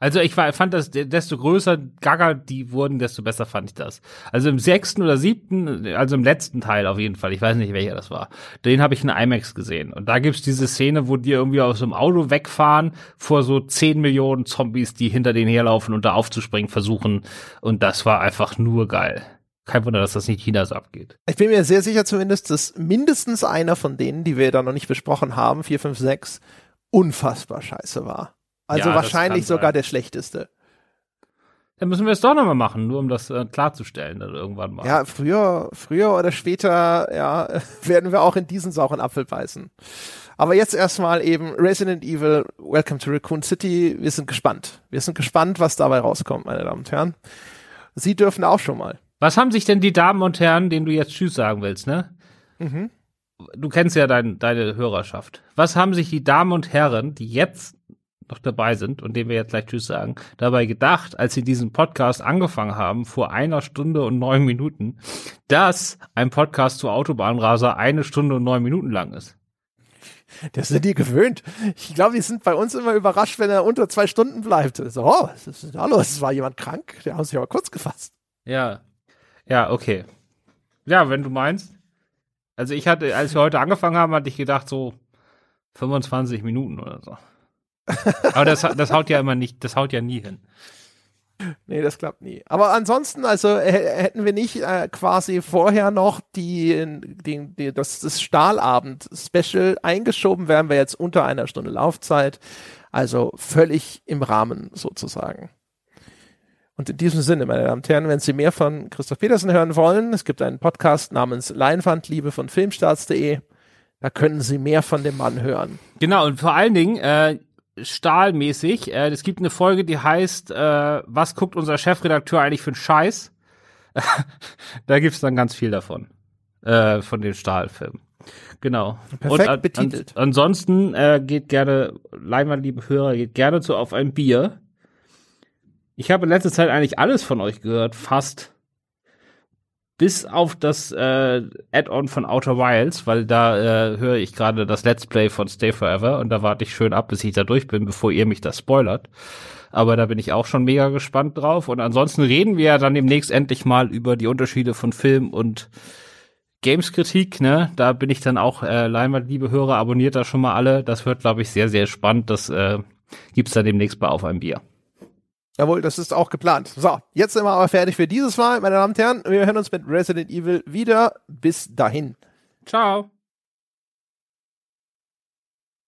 Also ich war, fand das, desto größer Gaga die wurden, desto besser fand ich das. Also im sechsten oder siebten, also im letzten Teil auf jeden Fall, ich weiß nicht welcher das war, den habe ich in IMAX gesehen. Und da gibt's diese Szene, wo die irgendwie aus dem Auto wegfahren vor so zehn Millionen Zombies, die hinter denen herlaufen und da aufzuspringen versuchen. Und das war einfach nur geil. Kein Wunder, dass das nicht Chinas abgeht. Ich bin mir sehr sicher zumindest, dass mindestens einer von denen, die wir da noch nicht besprochen haben, 4, 5, 6, unfassbar scheiße war. Also ja, wahrscheinlich sogar der schlechteste. Dann müssen wir es doch nochmal machen, nur um das äh, klarzustellen, dann irgendwann mal. Ja, früher, früher oder später, ja, werden wir auch in diesen sauren Apfel beißen. Aber jetzt erstmal eben Resident Evil, Welcome to Raccoon City. Wir sind gespannt. Wir sind gespannt, was dabei rauskommt, meine Damen und Herren. Sie dürfen auch schon mal. Was haben sich denn die Damen und Herren, denen du jetzt Tschüss sagen willst, ne? Mhm. Du kennst ja dein, deine Hörerschaft. Was haben sich die Damen und Herren, die jetzt noch dabei sind und denen wir jetzt gleich Tschüss sagen, dabei gedacht, als sie diesen Podcast angefangen haben, vor einer Stunde und neun Minuten, dass ein Podcast zu Autobahnraser eine Stunde und neun Minuten lang ist. Das sind die gewöhnt. Ich glaube, die sind bei uns immer überrascht, wenn er unter zwei Stunden bleibt. So, oh, was ist da los? Es war jemand krank? Der haben sich aber kurz gefasst. Ja. Ja, okay. Ja, wenn du meinst. Also ich hatte, als wir heute angefangen haben, hatte ich gedacht so 25 Minuten oder so. Aber das, das haut ja immer nicht, das haut ja nie hin. Nee, das klappt nie. Aber ansonsten, also hätten wir nicht äh, quasi vorher noch die, die, die das, das Stahlabend-Special eingeschoben, wären wir jetzt unter einer Stunde Laufzeit. Also völlig im Rahmen sozusagen. Und in diesem Sinne, meine Damen und Herren, wenn Sie mehr von Christoph Petersen hören wollen, es gibt einen Podcast namens Leinwandliebe von Filmstarts.de. Da können Sie mehr von dem Mann hören. Genau, und vor allen Dingen, äh, stahlmäßig. Äh, es gibt eine Folge, die heißt, äh, was guckt unser Chefredakteur eigentlich für einen Scheiß? da gibt's dann ganz viel davon. Äh, von den Stahlfilmen. Genau. Perfekt Und, betitelt. An, ansonsten äh, geht gerne, Leinwand, liebe Hörer, geht gerne zu auf ein Bier. Ich habe in letzter Zeit eigentlich alles von euch gehört, fast bis auf das äh, Add-on von Outer Wilds, weil da äh, höre ich gerade das Let's Play von Stay Forever und da warte ich schön ab, bis ich da durch bin, bevor ihr mich das spoilert. Aber da bin ich auch schon mega gespannt drauf. Und ansonsten reden wir ja dann demnächst endlich mal über die Unterschiede von Film und Games-Kritik, ne? Da bin ich dann auch, äh, Leinwand, liebe Hörer, abonniert da schon mal alle. Das wird, glaube ich, sehr, sehr spannend. Das äh, gibt's dann demnächst bei Auf ein Bier. Jawohl, das ist auch geplant. So, jetzt sind wir aber fertig für dieses Mal, meine Damen und Herren. Wir hören uns mit Resident Evil wieder. Bis dahin. Ciao.